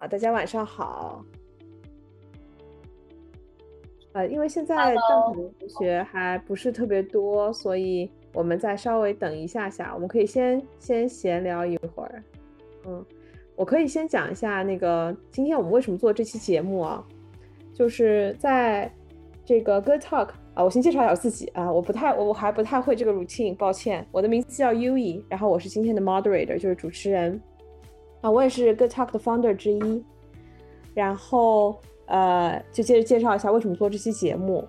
啊，大家晚上好。呃，因为现在邓肯的同学还不是特别多，所以我们再稍微等一下下，我们可以先先闲聊一会儿。嗯，我可以先讲一下那个今天我们为什么做这期节目啊？就是在这个 Good Talk 啊，我先介绍一下我自己啊，我不太我还不太会这个 routine，抱歉。我的名字叫 Uyi，然后我是今天的 moderator，就是主持人。啊，我也是 Good Talk 的 founder 之一。然后。呃，就接着介绍一下为什么做这期节目。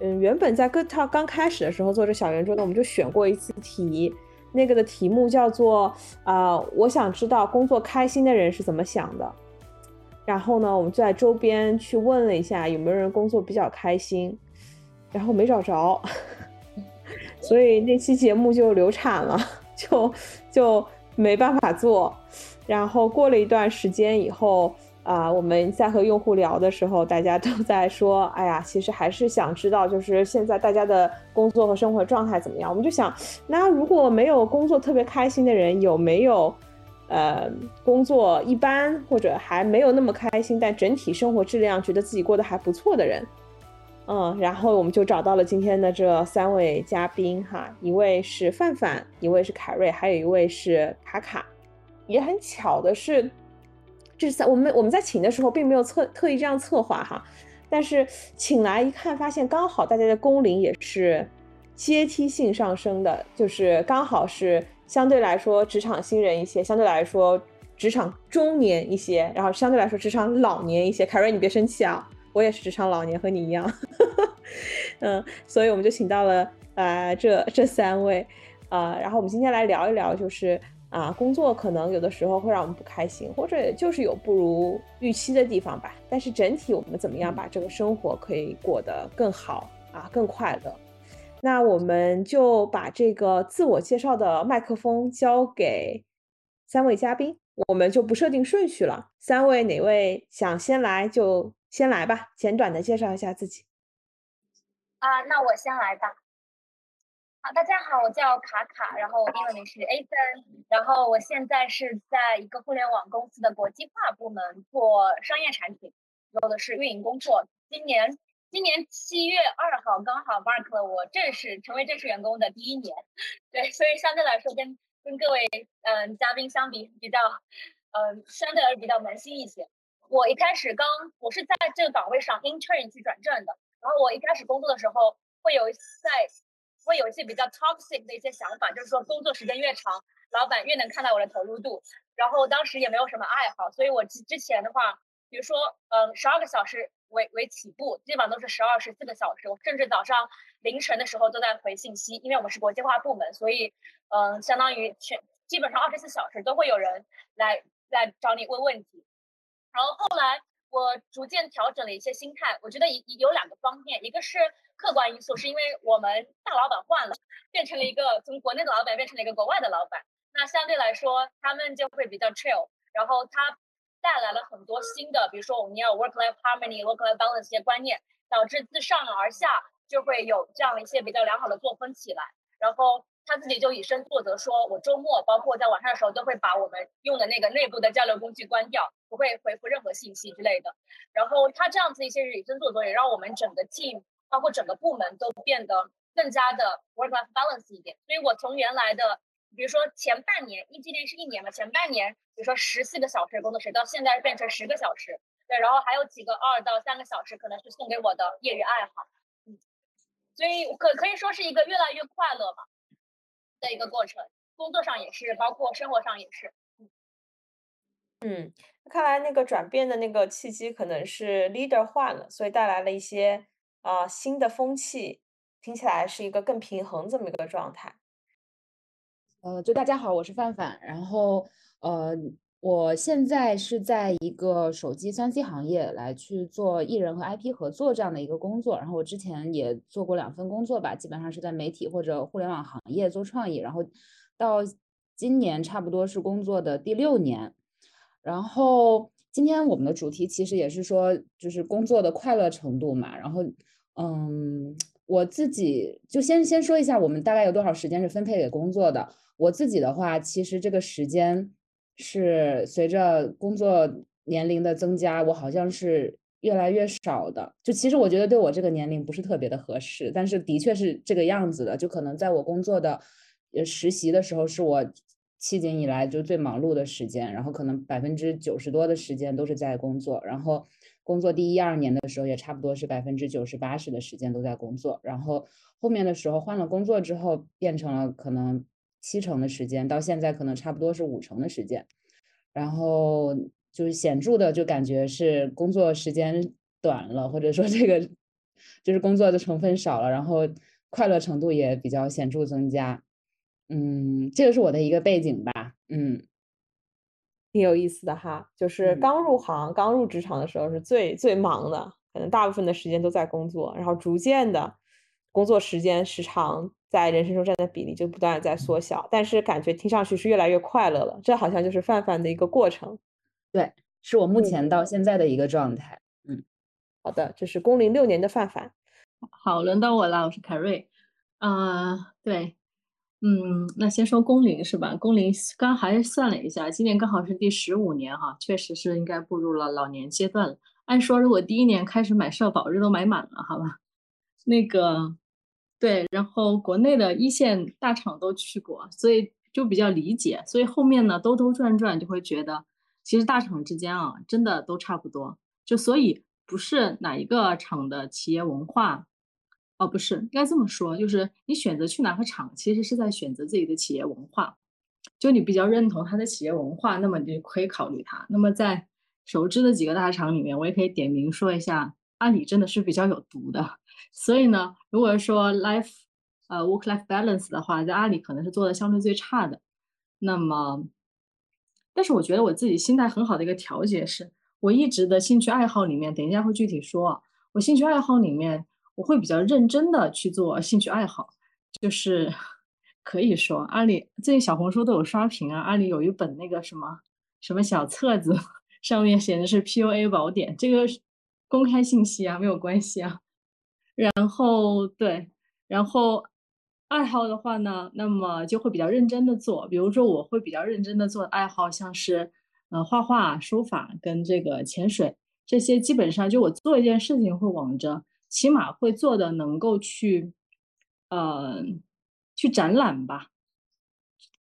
嗯，原本在 Good Talk 刚开始的时候做这小圆桌呢，我们就选过一次题，那个的题目叫做啊，我想知道工作开心的人是怎么想的。然后呢，我们就在周边去问了一下有没有人工作比较开心，然后没找着，所以那期节目就流产了，就就没办法做。然后过了一段时间以后。啊，我们在和用户聊的时候，大家都在说，哎呀，其实还是想知道，就是现在大家的工作和生活状态怎么样。我们就想，那如果没有工作特别开心的人，有没有，呃，工作一般或者还没有那么开心，但整体生活质量觉得自己过得还不错的人？嗯，然后我们就找到了今天的这三位嘉宾哈，一位是范范，一位是凯瑞，还有一位是卡卡。也很巧的是。这三我们我们在请的时候并没有特特意这样策划哈，但是请来一看，发现刚好大家的工龄也是阶梯性上升的，就是刚好是相对来说职场新人一些，相对来说职场中年一些，然后相对来说职场老年一些。凯瑞，你别生气啊，我也是职场老年，和你一样。嗯，所以我们就请到了呃这这三位啊，然后我们今天来聊一聊，就是。啊，工作可能有的时候会让我们不开心，或者就是有不如预期的地方吧。但是整体我们怎么样把这个生活可以过得更好啊，更快乐？那我们就把这个自我介绍的麦克风交给三位嘉宾，我们就不设定顺序了。三位哪位想先来就先来吧，简短的介绍一下自己。啊，那我先来吧。大家好，我叫卡卡，然后我英文名是 A 森，然后我现在是在一个互联网公司的国际化部门做商业产品，做的是运营工作。今年今年七月二号刚好 mark 了我正式成为正式员工的第一年，对，所以相对来说跟跟各位嗯嘉宾相比比较嗯相对而比较暖心一些。我一开始刚我是在这个岗位上 intern 去转正的，然后我一开始工作的时候会有在。会有一些比较 toxic 的一些想法，就是说工作时间越长，老板越能看到我的投入度。然后当时也没有什么爱好，所以我之之前的话，比如说，嗯，十二个小时为为起步，基本上都是十二十四个小时。我甚至早上凌晨的时候都在回信息，因为我们是国际化部门，所以，嗯，相当于全基本上二十四小时都会有人来来找你问问题。然后后来我逐渐调整了一些心态，我觉得有有两个方面，一个是。客观因素是因为我们大老板换了，变成了一个从国内的老板变成了一个国外的老板，那相对来说他们就会比较 chill，然后他带来了很多新的，比如说我们要 work life harmony、work life balance 这些观念，导致自上而下就会有这样一些比较良好的作风起来。然后他自己就以身作则，说我周末包括在晚上的时候都会把我们用的那个内部的交流工具关掉，不会回复任何信息之类的。然后他这样子一些以身作则，也让我们整个 team。包括整个部门都变得更加的 work-life balance 一点，所以我从原来的，比如说前半年，一今年是一年嘛，前半年比如说十四个小时工作时，到现在变成十个小时，对，然后还有几个二到三个小时可能是送给我的业余爱好，嗯，所以可可以说是一个越来越快乐嘛的一个过程，工作上也是，包括生活上也是，嗯，看来那个转变的那个契机可能是 leader 换了，所以带来了一些。啊，新的风气听起来是一个更平衡这么一个状态。呃，就大家好，我是范范，然后呃，我现在是在一个手机三 C 行业来去做艺人和 IP 合作这样的一个工作，然后我之前也做过两份工作吧，基本上是在媒体或者互联网行业做创意，然后到今年差不多是工作的第六年，然后。今天我们的主题其实也是说，就是工作的快乐程度嘛。然后，嗯，我自己就先先说一下，我们大概有多少时间是分配给工作的。我自己的话，其实这个时间是随着工作年龄的增加，我好像是越来越少的。就其实我觉得对我这个年龄不是特别的合适，但是的确是这个样子的。就可能在我工作的呃实习的时候，是我迄今以来就最忙碌的时间，然后可能百分之九十多的时间都是在工作，然后工作第一二年的时候也差不多是百分之九十八十的时间都在工作，然后后面的时候换了工作之后变成了可能七成的时间，到现在可能差不多是五成的时间，然后就是显著的就感觉是工作时间短了，或者说这个就是工作的成分少了，然后快乐程度也比较显著增加。嗯，这个是我的一个背景吧。嗯，挺有意思的哈。就是嗯刚入行、刚入职场的时候是最最忙的，可能大部分的时间都在工作，然后逐渐的工作时间时长在人生中占的比例就不断的在缩小，但是感觉听上去是越来越快乐了。这好像就是范范的一个过程。对，是我目嗯前到现在的一个状态。嗯，好的，这是工龄六年的范范。好，轮到我了，我是凯瑞。啊、对，嗯，那先说工龄是吧？工龄刚还算了一下，今年刚好是第十五年哈，确实是应该步入了老年阶段了。按说如果第一年开始买社保，这都买满了，好吧？那个，对，然后国内的一线大厂都去过，所以就比较理解。所以后面呢，兜兜转转就会觉得，其实大厂之间啊，真的都差不多。就所以不是哪一个厂的企业文化，哦，不是，应该这么说，就是你选择去哪个厂，其实是在选择自己的企业文化。就你比较认同它的企业文化，那么你就可以考虑它。那么在熟知的几个大厂里面，我也可以点名说一下，阿里真的是比较有毒的。所以呢，如果说 life 呃 work life balance 的话，在阿里可能是做的相对最差的。那么，但是我觉得我自己心态很好的一个调节是，我一直的兴趣爱好里面，等一下会具体说。我兴趣爱好里面，我会比较认真的去做兴趣爱好，就是可以说阿里最近小红书都有刷屏啊，阿里有一本那个什么什么小册子，上面写的是 PUA 宝典，这个公开信息啊，没有关系啊。然后对，然后爱好的话呢，那么就会比较认真的做，比如说我会比较认真的做爱好，像是呃画画、书法跟这个潜水，这些基本上就我做一件事情会往着，起码会做的能够去，呃，去展览吧。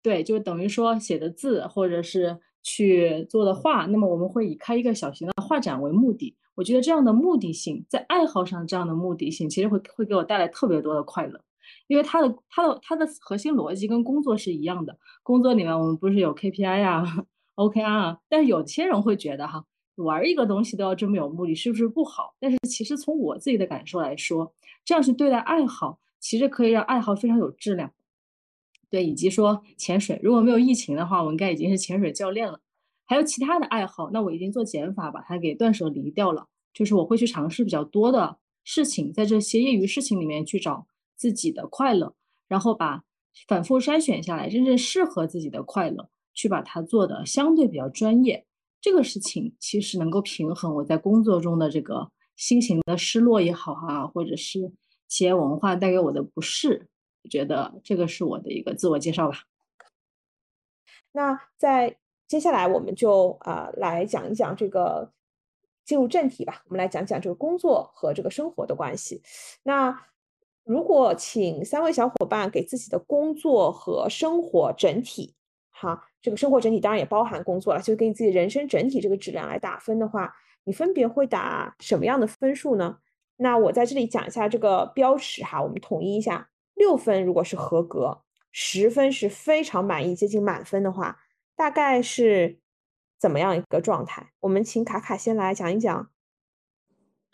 对，就等于说写的字或者是去做的画，那么我们会以开一个小型的画展为目的。我觉得这样的目的性，在爱好上这样的目的性，其实会会给我带来特别多的快乐，因为它的它的它的核心逻辑跟工作是一样的。工作里面我们不是有 KPI 啊、OKR 啊，但是有些人会觉得哈，玩一个东西都要这么有目的，是不是不好？但是其实从我自己的感受来说，这样去对待爱好，其实可以让爱好非常有质量。对，以及说潜水，如果没有疫情的话，我应该已经是潜水教练了。还有其他的爱好，那我已经做减法把它给断舍离掉了。就是我会去尝试比较多的事情，在这些业余事情里面去找自己的快乐，然后把反复筛选下来真正适合自己的快乐，去把它做的相对比较专业。这个事情其实能够平衡我在工作中的这个心情的失落也好啊，或者是企业文化带给我的不适。我觉得这个是我的一个自我介绍吧。那在接下来我们就啊、来讲一讲这个进入正题吧，我们来讲讲这个工作和这个生活的关系。那如果请三位小伙伴给自己的工作和生活整体，哈，这个生活整体当然也包含工作了，就给你自己人生整体这个质量来打分的话，你分别会打什么样的分数呢？那我在这里讲一下这个标尺哈，我们统一一下，六分如果是合格，十分是非常满意，接近满分的话，大概是怎么样一个状态？我们请卡卡先来讲一讲。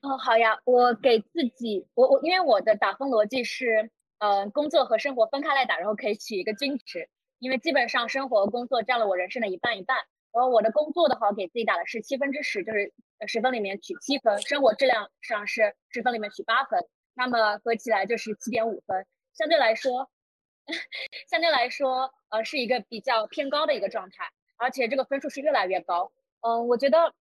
哦，好呀，我给自己，我我因为我的打分逻辑是，呃，工作和生活分开来打，然后可以取一个均值，因为基本上生活和工作占了我人生的一半一半。然后我的工作的话，我给自己打的是七分之十，就是十分里面取七分，生活质量上是十分里面取八分，那么合起来就是七点五分，相对来说，相对来说，呃，是一个比较偏高的一个状态，而且这个分数是越来越高。嗯，我觉得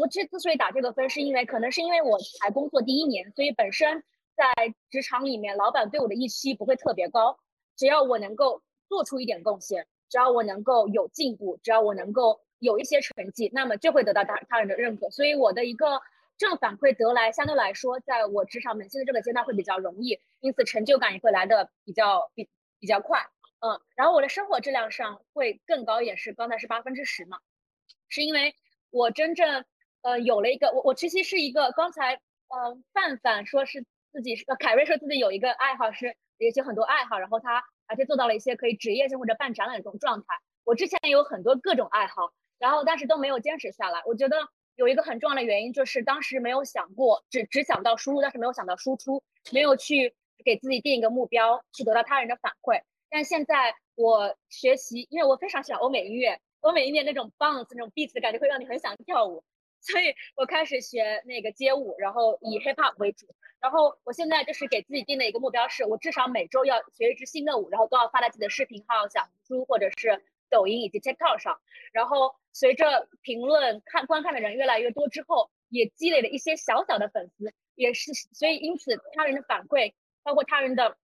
我这之所以打这个分，是因为可能是因为我才工作第一年，所以本身在职场里面，老板对我的预期不会特别高。只要我能够做出一点贡献，只要我能够有进步，只要我能够有一些成绩，那么就会得到他他人的认可。所以我的一个正反馈得来，相对来说，在我职场门新的这个阶段会比较容易，因此成就感也会来的比较比比较快。嗯，然后我的生活质量上会更高一点，是刚才是八分之十嘛，是因为我真正呃有了一个我我其实是一个刚才呃范范说是自己是呃凯瑞说自己有一个爱好是有些很多爱好，然后他而且做到了一些可以职业性或者办展览的这种状态。我之前有很多各种爱好，然后但是都没有坚持下来。我觉得有一个很重要的原因就是当时没有想过只只想到输入，但是没有想到输出，没有去给自己定一个目标，去得到他人的反馈。但现在我学习，因为我非常喜欢欧美音乐，欧美音乐那种 bounce 那种 beat 的感觉会让你很想跳舞，所以我开始学那个街舞，然后以 hip hop 为主。然后我现在就是给自己定的一个目标，是我至少每周要学一支新的舞，然后都要发在自己的视频号、小红书或者是抖音以及 TikTok 上。然后随着评论看观看的人越来越多之后，也积累了一些小小的粉丝，也是所以因此他人的反馈，包括他人的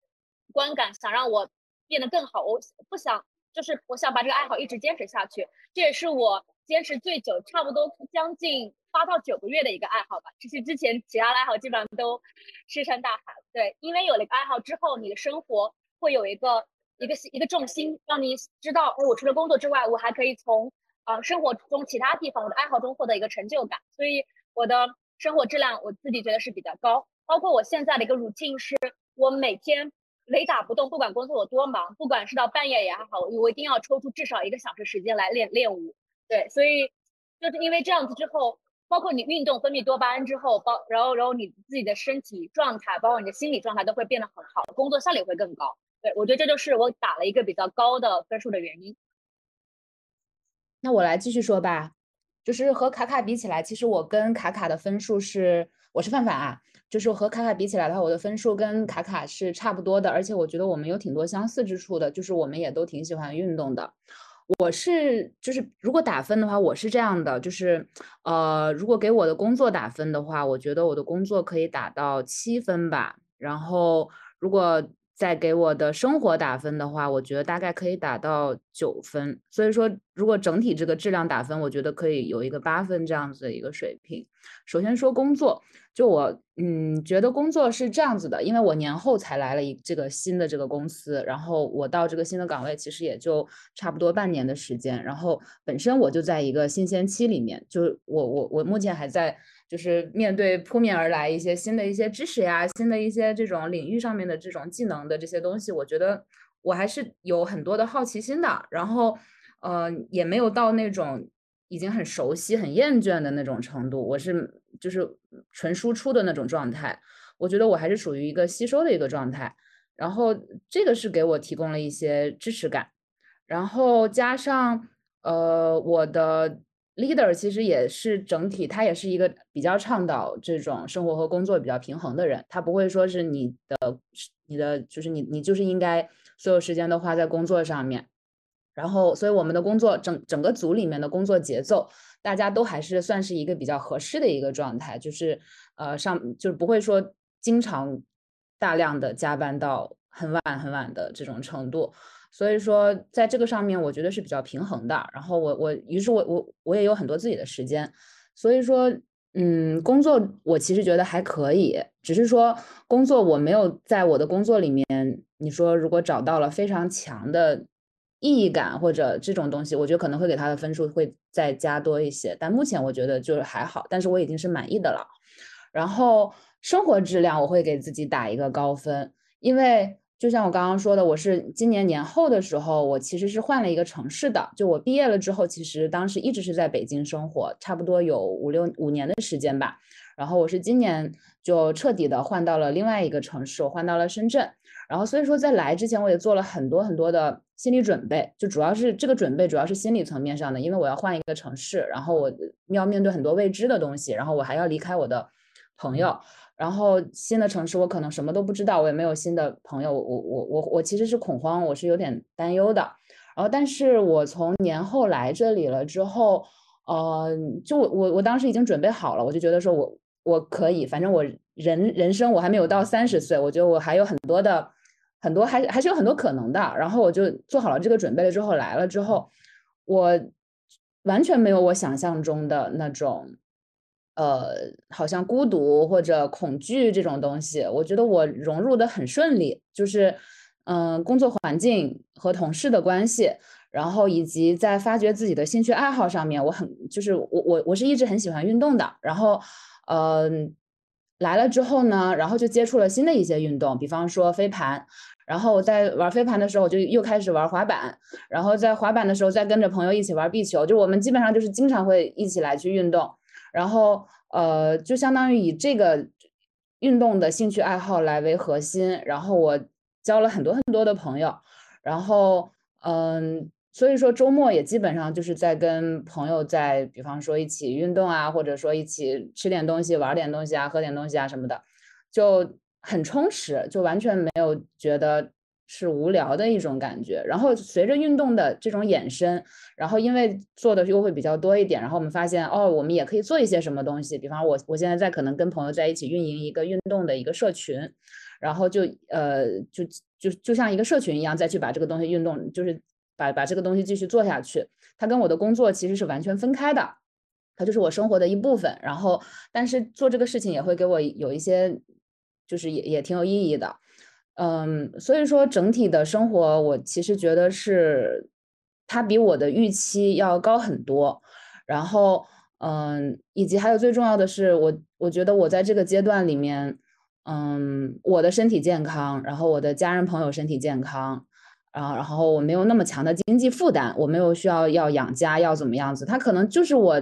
观感，想让我。变得更好，我不想，就是我想把这个爱好一直坚持下去，这也是我坚持最久，差不多将近八到九个月的一个爱好吧。其实之前其他的爱好基本上都石沉大海。对，因为有了一个爱好之后，你的生活会有一个一个一个重心，让你知道，我除了工作之外，我还可以从啊生活中其他地方，我的爱好中获得一个成就感。所以我的生活质量，我自己觉得是比较高。包括我现在的一个 routine 是，我每天。雷打不动，不管工作有多忙，不管是到半夜也好，我一定要抽出至少一个小时时间来练练舞。对，所以就是因为这样子之后，包括你运动分泌多巴胺之后，包然后然后你自己的身体状态，包括你的心理状态都会变得很好，工作效率会更高。对我觉得这就是我打了一个比较高的分数的原因。那我来继续说吧，就是和卡卡比起来，其实我跟卡卡的分数是，我是范范啊。就是和卡卡比起来的话，我的分数跟卡卡是差不多的，而且我觉得我们有挺多相似之处的，就是我们也都挺喜欢运动的。我是就是如果打分的话，我是这样的，就是呃，如果给我的工作打分的话，我觉得我的工作可以打到七分吧。然后如果再给我的生活打分的话，我觉得大概可以打到九分。所以说，如果整体这个质量打分，我觉得可以有一个八分这样子的一个水平。首先说工作。就我，嗯，觉得工作是这样子的，因为我年后才来了一这个新的这个公司，然后我到这个新的岗位其实也就差不多半年的时间，然后本身我就在一个新鲜期里面，就我我我目前还在就是面对扑面而来一些新的一些知识呀，新的一些这种领域上面的这种技能的这些东西，我觉得我还是有很多的好奇心的，然后，呃，也没有到那种。已经很熟悉、很厌倦的那种程度，我是就是纯输出的那种状态。我觉得我还是属于一个吸收的一个状态，然后这个是给我提供了一些支持感。然后加上呃，我的 leader 其实也是整体，他也是一个比较倡导这种生活和工作比较平衡的人。他不会说是你的你的就是你你就是应该所有时间都花在工作上面。然后，所以我们的工作整整个组里面的工作节奏，大家都还是算是一个比较合适的一个状态，就是呃上就是不会说经常大量的加班到很晚很晚的这种程度。所以说，在这个上面，我觉得是比较平衡的。然后我我于是我我我也有很多自己的时间。所以说，嗯，工作我其实觉得还可以，只是说工作我没有在我的工作里面，你说如果找到了非常强的。意义感或者这种东西，我觉得可能会给他的分数会再加多一些，但目前我觉得就是还好，但是我已经是满意的了。然后生活质量我会给自己打一个高分，因为就像我刚刚说的，我是今年年后的时候，我其实是换了一个城市的，就我毕业了之后，其实当时一直是在北京生活，差不多有五六五年的时间吧。然后我是今年就彻底的换到了另外一个城市，我换到了深圳。然后所以说在来之前，我也做了很多很多的。心理准备就主要是这个准备，主要是心理层面上的，因为我要换一个城市，然后我要面对很多未知的东西，然后我还要离开我的朋友，然后新的城市我可能什么都不知道，我也没有新的朋友，我我我我其实是恐慌，我是有点担忧的。然后，但是我从年后来这里了之后，呃，就我我我当时已经准备好了，我就觉得说我我可以，反正我人人生我还没有到三十岁，我觉得我还有很多的。很多还还是有很多可能的，然后我就做好了这个准备了之后来了之后，我完全没有我想象中的那种，呃，好像孤独或者恐惧这种东西。我觉得我融入的很顺利，就是嗯，工作环境和同事的关系，然后以及在发掘自己的兴趣爱好上面，我很就是我我我是一直很喜欢运动的，然后嗯。来了之后呢，然后就接触了新的一些运动，比方说飞盘。然后在玩飞盘的时候，我就又开始玩滑板。然后在滑板的时候，再跟着朋友一起玩壁球。就我们基本上就是经常会一起来去运动。然后呃，就相当于以这个运动的兴趣爱好来为核心。然后我交了很多很多的朋友。然后嗯。所以说周末也基本上就是在跟朋友在，比方说一起运动啊，或者说一起吃点东西、玩点东西啊、喝点东西啊什么的，就很充实，就完全没有觉得是无聊的一种感觉。然后随着运动的这种衍生，然后因为做的又会比较多一点，然后我们发现哦，我们也可以做一些什么东西。比方我我现在在可能跟朋友在一起运营一个运动的一个社群，然后就呃就就就像一个社群一样，再去把这个东西运动就是。把把这个东西继续做下去，它跟我的工作其实是完全分开的，它就是我生活的一部分。然后，但是做这个事情也会给我有一些，就是也也挺有意义的。嗯，所以说整体的生活，我其实觉得是它比我的预期要高很多。然后，嗯，以及还有最重要的是，我我觉得我在这个阶段里面，嗯，我的身体健康，然后我的家人朋友身体健康。然后，然后我没有那么强的经济负担，我没有需要要养家要怎么样子，他可能就是我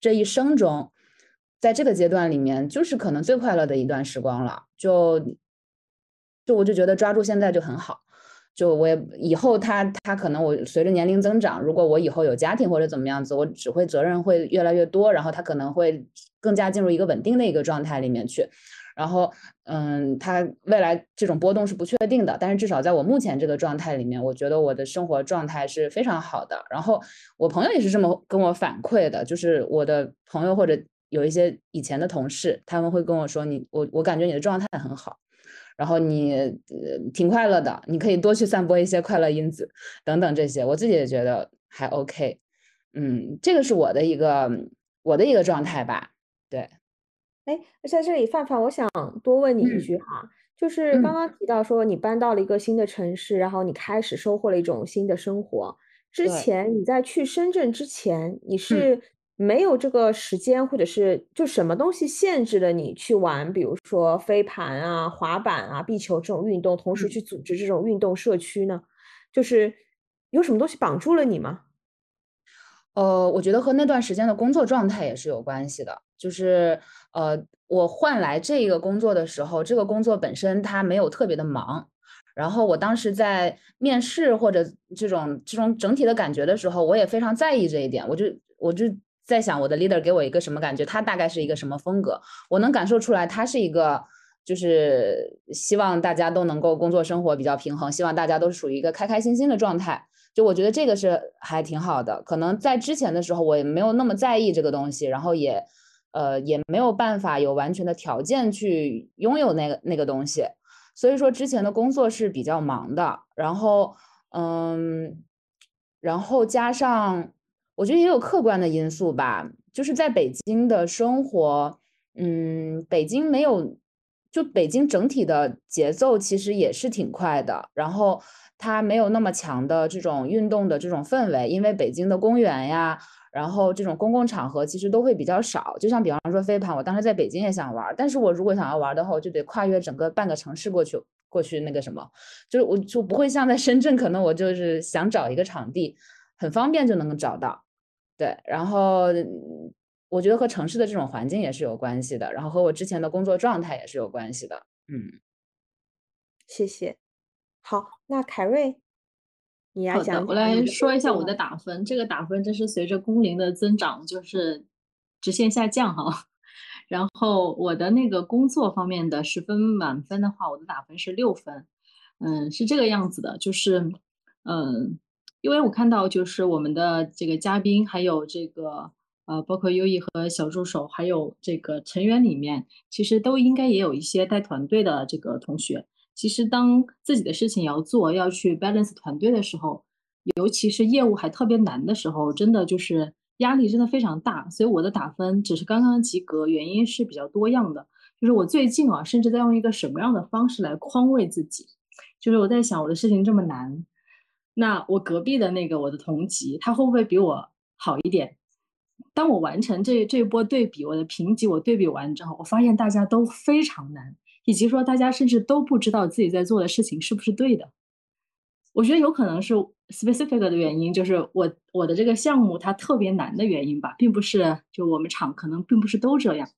这一生中，在这个阶段里面，就是可能最快乐的一段时光了。就就我就觉得抓住现在就很好。就我也以后他他可能我随着年龄增长，如果我以后有家庭或者怎么样子，我只会责任会越来越多，然后他可能会更加进入一个稳定的一个状态里面去。然后，嗯，他未来这种波动是不确定的，但是至少在我目前这个状态里面，我觉得我的生活状态是非常好的。然后我朋友也是这么跟我反馈的，就是我的朋友或者有一些以前的同事，他们会跟我说：“你我我感觉你的状态很好，然后你呃挺快乐的，你可以多去散播一些快乐因子等等这些。”我自己也觉得还 OK，嗯，这个是我的一个我的一个状态吧，对。哎，在这里，范范，我想多问你一句哈，就是刚刚提到说你搬到了一个新的城市，然后你开始收获了一种新的生活。之前你在去深圳之前，你是没有这个时间，或者是就什么东西限制了你去玩，比如说飞盘啊、滑板啊、壁球这种运动，同时去组织这种运动社区呢？就是有什么东西绑住了你吗？呃，我觉得和那段时间的工作状态也是有关系的。就是，呃，我换来这个工作的时候，这个工作本身它没有特别的忙。然后我当时在面试或者这种这种整体的感觉的时候，我也非常在意这一点。我就我就在想，我的 leader 给我一个什么感觉？他大概是一个什么风格？我能感受出来，他是一个就是希望大家都能够工作生活比较平衡，希望大家都是属于一个开开心心的状态。就我觉得这个是还挺好的，可能在之前的时候我也没有那么在意这个东西，然后也，呃，也没有办法有完全的条件去拥有那个那个东西，所以说之前的工作是比较忙的，然后，嗯，然后加上我觉得也有客观的因素吧，就是在北京的生活，嗯，北京没有，就北京整体的节奏其实也是挺快的，然后。它没有那么强的这种运动的这种氛围，因为北京的公园呀，然后这种公共场合其实都会比较少。就像比方说飞盘，我当时在北京也想玩，但是我如果想要玩的话，我就得跨越整个半个城市过去，过去那个什么，就是我就不会像在深圳，可能我就是想找一个场地，很方便就能够找到。对，然后我觉得和城市的这种环境也是有关系的，然后和我之前的工作状态也是有关系的。嗯，谢谢。好，那凯瑞，你来讲。我来说一下我的打分。这个打分真是随着工龄的增长，就是直线下降哈。然后我的那个工作方面的十分满分的话，我的打分是六分。嗯，是这个样子的，就是嗯，因为我看到就是我们的这个嘉宾，还有这个呃，包括优异和小助手，还有这个成员里面，其实都应该也有一些带团队的这个同学。其实，当自己的事情要做，要去 balance 团队的时候，尤其是业务还特别难的时候，真的就是压力真的非常大，所以我的打分只是刚刚及格，原因是比较多样的。就是我最近啊，甚至在用一个什么样的方式来宽慰自己？就是我在想，我的事情这么难，那我隔壁的那个我的同级，他会不会比我好一点？当我完成这这一波对比，我的评级我对比完之后，我发现大家都非常难，以及说大家甚至都不知道自己在做的事情是不是对的。我觉得有可能是 specific 的原因，就是我我的这个项目它特别难的原因吧，并不是就我们厂可能并不是都这样。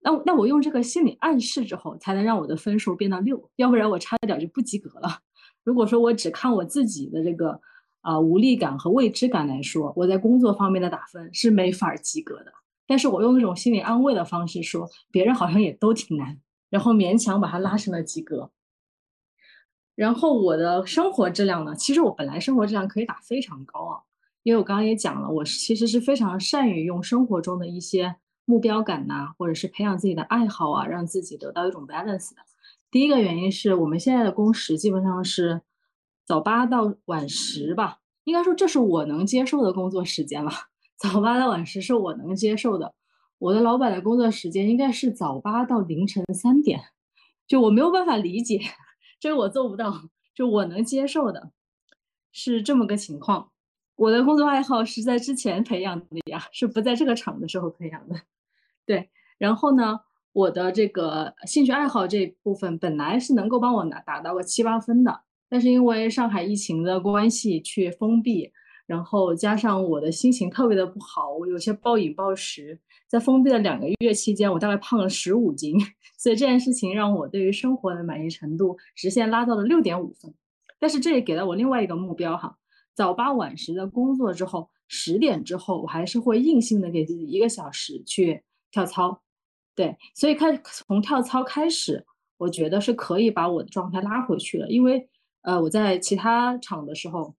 那那我用这个心理暗示之后，才能让我的分数变到六，要不然我差一点就不及格了。如果说我只看我自己的这个啊无力感和未知感来说，我在工作方面的打分是没法及格的。但是我用那种心理安慰的方式说，别人好像也都挺难，然后勉强把它拉成了及格。然后我的生活质量呢？其实我本来生活质量可以打非常高啊，因为我刚刚也讲了，我其实是非常善于用生活中的一些目标感呐，或者是培养自己的爱好啊，让自己得到一种 balance 的。第一个原因是我们现在的工时基本上是早八到晚十吧，应该说这是我能接受的工作时间了。早八到晚十是我能接受的。我的老板的工作时间应该是早八到凌晨三点，就我没有办法理解。这个我做不到，就我能接受的，是这么个情况。我的工作爱好是在之前培养的呀，是不在这个厂的时候培养的。对，然后呢，我的这个兴趣爱好这部分本来是能够帮我拿达到个七八分的，但是因为上海疫情的关系去封闭，然后加上我的心情特别的不好，我有些暴饮暴食。在封闭的两个月期间，我大概胖了十五斤，所以这件事情让我对于生活的满意程度直线拉到了六点五分。但是这也给了我另外一个目标哈，早八晚十的工作之后，十点之后我还是会硬性的给自己一个小时去跳操。对，所以开从跳操开始，我觉得是可以把我的状态拉回去了。因为呃我在其他厂的时候。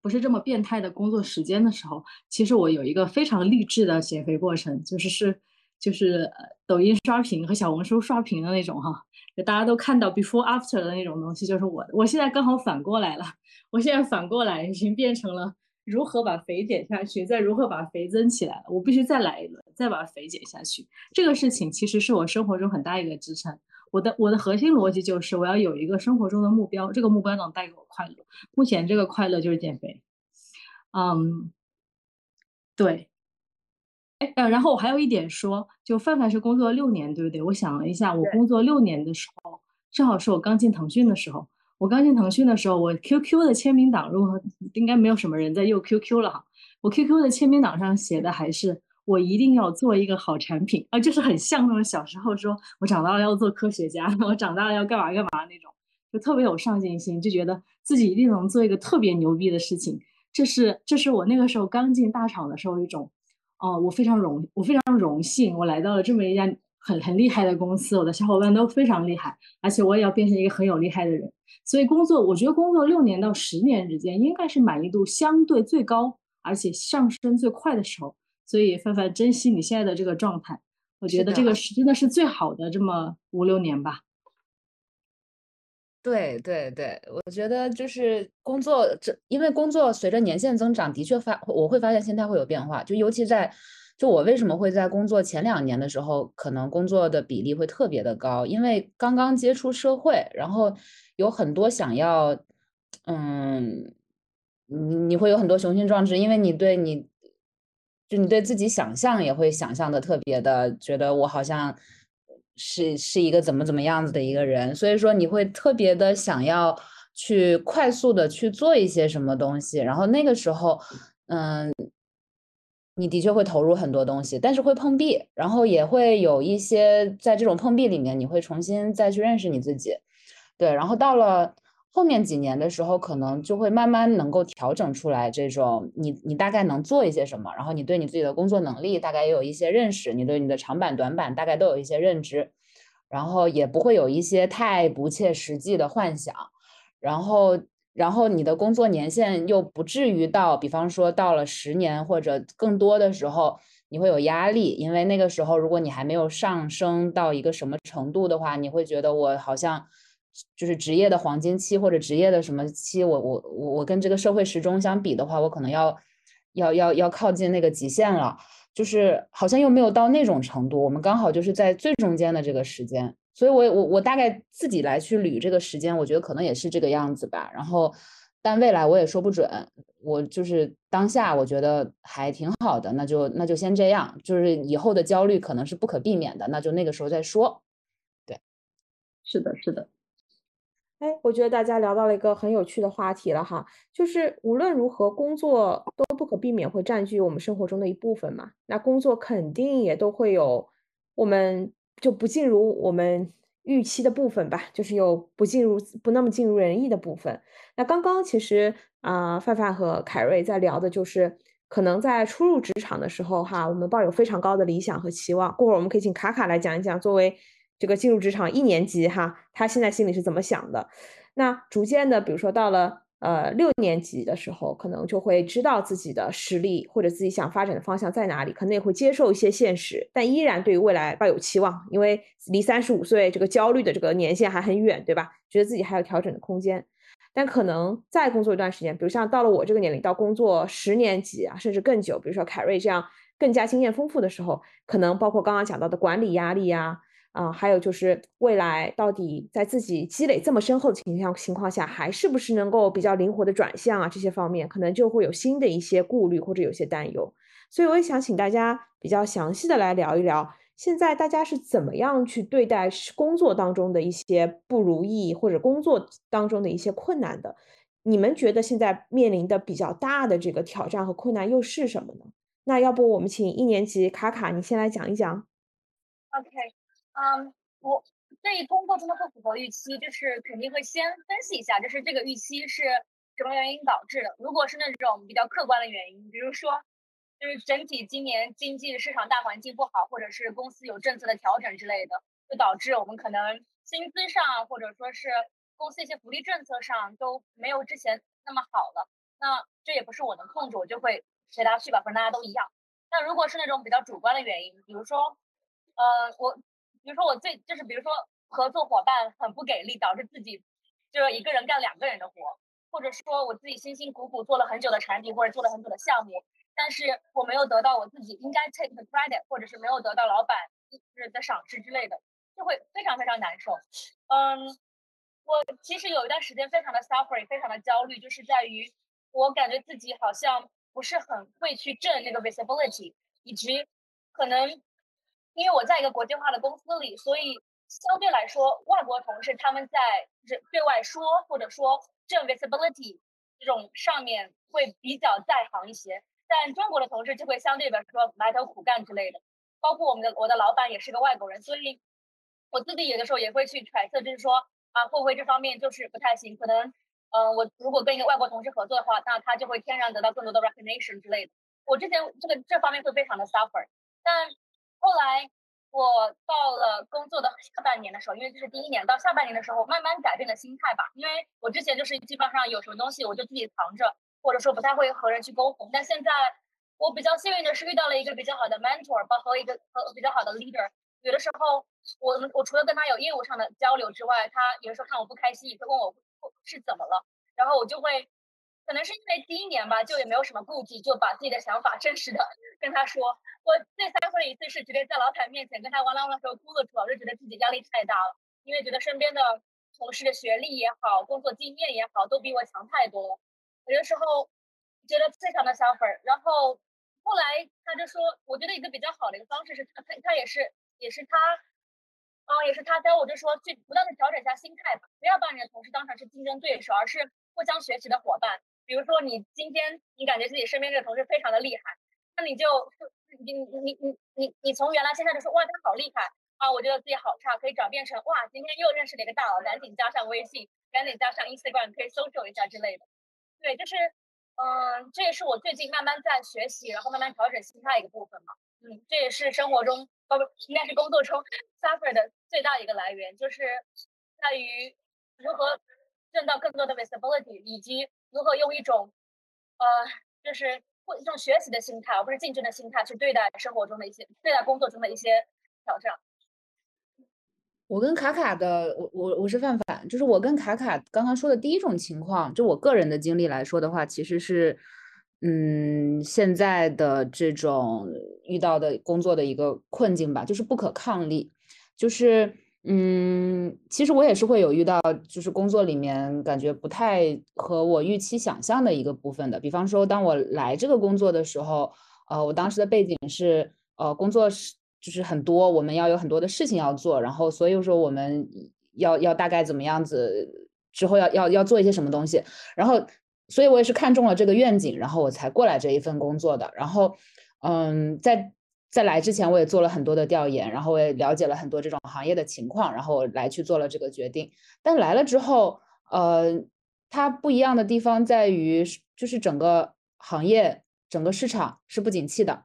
不是这么变态的工作时间的时候，其实我有一个非常励志的减肥过程，就是是就是抖音刷屏和小红书刷屏的那种哈，就大家都看到 before after 的那种东西，就是我我现在刚好反过来了，我现在反过来已经变成了如何把肥减下去，再如何把肥增起来了，我必须再来一轮，再把肥减下去。这个事情其实是我生活中很大一个支撑。我的我的核心逻辑就是我要有一个生活中的目标，这个目标能带给我快乐。目前这个快乐就是减肥。嗯，对。哎呃，然后我还有一点说，就范范是工作六年，对不对？我想了一下，我工作六年的时候，正好是我刚进腾讯的时候。我刚进腾讯的时候，我 QQ 的签名档，如果应该没有什么人在用 QQ 了哈。我 QQ 的签名档上写的还是。我一定要做一个好产品啊，就是很像那种小时候说我长大了要做科学家，我长大了要干嘛干嘛那种，就特别有上进心，就觉得自己一定能做一个特别牛逼的事情。这是这是我那个时候刚进大厂的时候一种，哦，我非常荣我非常荣幸，我来到了这么一家很很厉害的公司，我的小伙伴都非常厉害，而且我也要变成一个很有厉害的人。所以工作，我觉得工作六年到十年之间，应该是满意度相对最高，而且上升最快的时候。所以，范范珍惜你现在的这个状态，我觉得这个是真的是最好的这么五六年吧。对对对，我觉得就是工作这，因为工作随着年限增长，的确发我会发现心态会有变化。就尤其在，就我为什么会在工作前两年的时候，可能工作的比例会特别的高，因为刚刚接触社会，然后有很多想要，嗯，你你会有很多雄心壮志，因为你对你。就你对自己想象也会想象的特别的，觉得我好像是是一个怎么怎么样子的一个人，所以说你会特别的想要去快速的去做一些什么东西，然后那个时候，嗯，你的确会投入很多东西，但是会碰壁，然后也会有一些在这种碰壁里面，你会重新再去认识你自己，对，然后到了。后面几年的时候，可能就会慢慢能够调整出来这种你你大概能做一些什么，然后你对你自己的工作能力大概也有一些认识，你对你的长板短板大概都有一些认知，然后也不会有一些太不切实际的幻想，然后然后你的工作年限又不至于到，比方说到了十年或者更多的时候，你会有压力，因为那个时候如果你还没有上升到一个什么程度的话，你会觉得我好像。就是职业的黄金期或者职业的什么期，我我我我跟这个社会时钟相比的话，我可能要要要要靠近那个极限了，就是好像又没有到那种程度，我们刚好就是在最中间的这个时间，所以我我我大概自己来去捋这个时间，我觉得可能也是这个样子吧。然后，但未来我也说不准，我就是当下我觉得还挺好的，那就那就先这样，就是以后的焦虑可能是不可避免的，那就那个时候再说。对，是的，是的。哎，我觉得大家聊到了一个很有趣的话题了哈，就是无论如何，工作都不可避免会占据我们生活中的一部分嘛。那工作肯定也都会有我们就不尽如我们预期的部分吧，就是有不尽如不那么尽如人意的部分。那刚刚其实啊，范范和凯瑞在聊的就是，可能在初入职场的时候哈，我们抱有非常高的理想和期望。过会儿我们可以请卡卡来讲一讲，作为。这个进入职场一年级哈，他现在心里是怎么想的？那逐渐的，比如说到了呃六年级的时候，可能就会知道自己的实力或者自己想发展的方向在哪里，可能也会接受一些现实，但依然对于未来抱有期望，因为离三十五岁这个焦虑的这个年限还很远，对吧？觉得自己还有调整的空间，但可能再工作一段时间，比如像到了我这个年龄，到工作十年级啊，甚至更久，比如说凯瑞这样更加经验丰富的时候，可能包括刚刚讲到的管理压力呀。啊，啊还有就是未来到底在自己积累这么深厚的情况情况下，还是不是能够比较灵活的转向啊？这些方面可能就会有新的一些顾虑或者有些担忧。所以我也想请大家比较详细的来聊一聊，现在大家是怎么样去对待工作当中的一些不如意或者工作当中的一些困难的？你们觉得现在面临的比较大的这个挑战和困难又是什么呢？那要不我们请一年级卡卡你先来讲一讲。OK。嗯，我对工作中的不符合预期，就是肯定会先分析一下，就是这个预期是什么原因导致的。如果是那种比较客观的原因，比如说就是整体今年经济市场大环境不好，或者是公司有政策的调整之类的，就导致我们可能薪资上或者说是公司一些福利政策上都没有之前那么好了。那这也不是我能控制，我就会随他去吧，反正大家都一样。那如果是那种比较主观的原因，比如说，呃，我。比如说我最就是，比如说合作伙伴很不给力，导致自己就是一个人干两个人的活，或者说我自己辛辛苦苦做了很久的产品或者做了很久的项目，但是我没有得到我自己应该 take 的 credit，或者是没有得到老板就是的赏识之类的，就会非常非常难受。嗯，我其实有一段时间非常的 suffering，非常的焦虑，就是在于我感觉自己好像不是很会去挣那个 visibility，以及可能。因为我在一个国际化的公司里，所以相对来说，外国同事他们在就是对外说或者说挣 visibility 这种上面会比较在行一些，但中国的同事就会相对来说埋头苦干之类的。包括我们的我的老板也是个外国人，所以我自己有的时候也会去揣测，就是说啊会不会这方面就是不太行？可能呃我如果跟一个外国同事合作的话，那他就会天然得到更多的 recognition 之类的。我之前这个这方面会非常的 suffer，但。后来我到了工作的下半年的时候，因为这是第一年，到下半年的时候慢慢改变了心态吧。因为我之前就是基本上有什么东西我就自己藏着，或者说不太会和人去沟通。但现在我比较幸运的是遇到了一个比较好的 mentor，包括一个和比较好的 leader。有的时候我我除了跟他有业务上的交流之外，他有时候看我不开心，也会问我是怎么了，然后我就会。可能是因为第一年吧，就也没有什么顾忌，就把自己的想法真实的 跟他说。我最三回的一次是直接在老板面前跟他完了的时候哭了出来，我就觉得自己压力太大了，因为觉得身边的同事的学历也好，工作经验也好，都比我强太多了。有的时候觉得非常的小粉儿。然后后来他就说，我觉得一个比较好的一个方式是他他他也是也是他，嗯，也是他教我就说去不断的调整一下心态吧，不要把你的同事当成是竞争对手，而是互相学习的伙伴。比如说，你今天你感觉自己身边这个同事非常的厉害，那你就你你你你你从原来现在就说哇他好厉害啊，我觉得自己好差，可以转变成哇今天又认识了一个大佬，赶紧加上微信，赶紧加上 Instagram，可以 social 一下之类的。对，就是嗯，这也是我最近慢慢在学习，然后慢慢调整心态一个部分嘛。嗯，这也是生活中哦不，应该是工作中 suffer 的最大一个来源，就是在于如何挣到更多的 visibility，以及。如何用一种，呃，就是一种学习的心态，而不是竞争的心态去对待生活中的一些、对待工作中的一些挑战？我跟卡卡的，我我我是范范，就是我跟卡卡刚刚说的第一种情况，就我个人的经历来说的话，其实是嗯，现在的这种遇到的工作的一个困境吧，就是不可抗力，就是。嗯，其实我也是会有遇到，就是工作里面感觉不太和我预期想象的一个部分的。比方说，当我来这个工作的时候，呃，我当时的背景是，呃，工作是就是很多，我们要有很多的事情要做，然后所以说我们要要大概怎么样子，之后要要要做一些什么东西，然后，所以我也是看中了这个愿景，然后我才过来这一份工作的。然后，嗯，在。在来之前，我也做了很多的调研，然后我也了解了很多这种行业的情况，然后来去做了这个决定。但来了之后，呃，它不一样的地方在于，就是整个行业、整个市场是不景气的。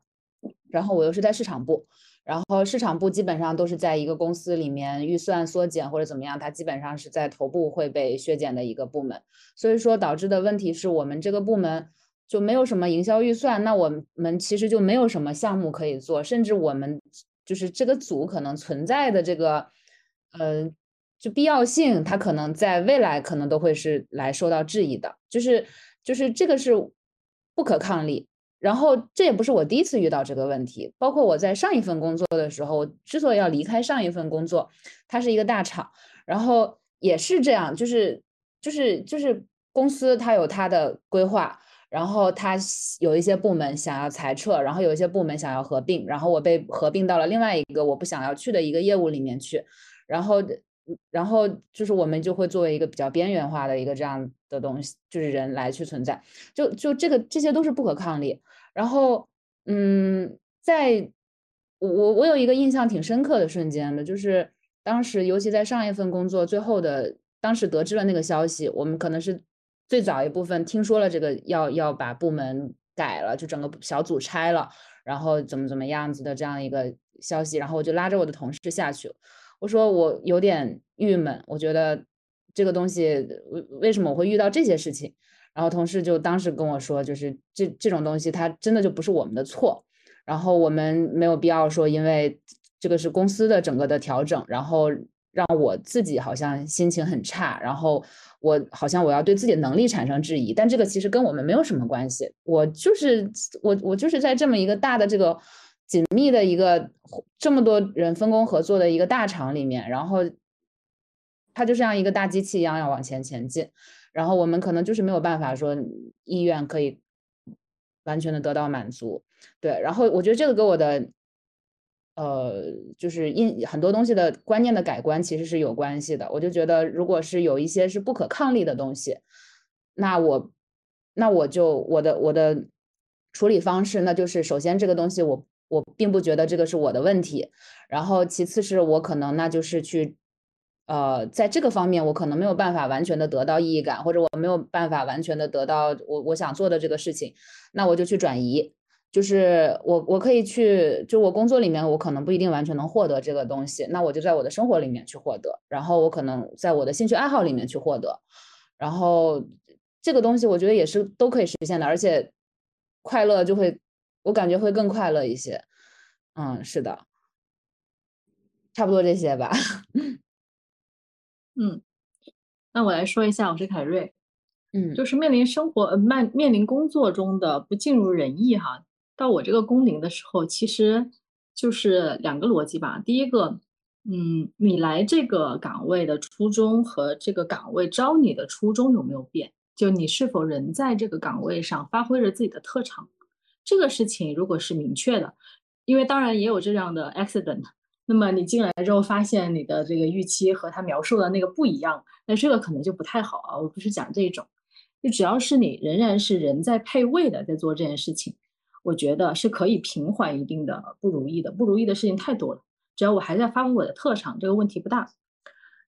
然后我又是在市场部，然后市场部基本上都是在一个公司里面预算缩减或者怎么样，它基本上是在头部会被削减的一个部门。所以说导致的问题是我们这个部门。就没有什么营销预算，那我们其实就没有什么项目可以做，甚至我们就是这个组可能存在的这个，呃，就必要性，它可能在未来可能都会是来受到质疑的，就是就是这个是不可抗力。然后这也不是我第一次遇到这个问题，包括我在上一份工作的时候，之所以要离开上一份工作，它是一个大厂，然后也是这样，就是就是就是公司它有它的规划。然后他有一些部门想要裁撤，然后有一些部门想要合并，然后我被合并到了另外一个我不想要去的一个业务里面去，然后，然后就是我们就会作为一个比较边缘化的一个这样的东西，就是人来去存在，就就这个这些都是不可抗力。然后，嗯，在我我我有一个印象挺深刻的瞬间的，就是当时尤其在上一份工作最后的，当时得知了那个消息，我们可能是。最早一部分听说了这个要要把部门改了，就整个小组拆了，然后怎么怎么样子的这样一个消息，然后我就拉着我的同事下去，我说我有点郁闷，我觉得这个东西为为什么我会遇到这些事情？然后同事就当时跟我说，就是这这种东西它真的就不是我们的错，然后我们没有必要说因为这个是公司的整个的调整，然后。让我自己好像心情很差，然后我好像我要对自己的能力产生质疑，但这个其实跟我们没有什么关系。我就是我，我就是在这么一个大的这个紧密的一个这么多人分工合作的一个大厂里面，然后它就像一个大机器一样要往前前进，然后我们可能就是没有办法说意愿可以完全的得到满足，对，然后我觉得这个给我的。呃，就是因很多东西的观念的改观其实是有关系的。我就觉得，如果是有一些是不可抗力的东西，那我那我就我的我的处理方式，那就是首先这个东西我我并不觉得这个是我的问题，然后其次是我可能那就是去呃在这个方面我可能没有办法完全的得到意义感，或者我没有办法完全的得到我我想做的这个事情，那我就去转移。就是我，我可以去，就我工作里面，我可能不一定完全能获得这个东西，那我就在我的生活里面去获得，然后我可能在我的兴趣爱好里面去获得，然后这个东西我觉得也是都可以实现的，而且快乐就会，我感觉会更快乐一些。嗯，是的，差不多这些吧。嗯，那我来说一下，我是凯瑞，嗯，就是面临生活呃面面临工作中的不尽如人意哈。到我这个工龄的时候，其实就是两个逻辑吧。第一个，嗯，你来这个岗位的初衷和这个岗位招你的初衷有没有变？就你是否人在这个岗位上发挥着自己的特长？这个事情如果是明确的，因为当然也有这样的 accident。那么你进来之后发现你的这个预期和他描述的那个不一样，那这个可能就不太好啊。我不是讲这种，就只要是你仍然是人在配位的在做这件事情。我觉得是可以平缓一定的不如意的，不如意的事情太多了。只要我还在发挥我的特长，这个问题不大。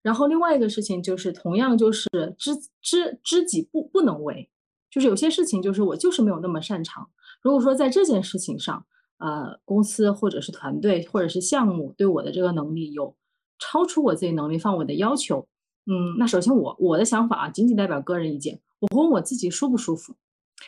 然后另外一个事情就是，同样就是知知知己不不能为，就是有些事情就是我就是没有那么擅长。如果说在这件事情上，呃，公司或者是团队或者是项目对我的这个能力有超出我自己能力范围的要求，嗯，那首先我我的想法啊，仅仅代表个人意见，我问我自己舒不舒服。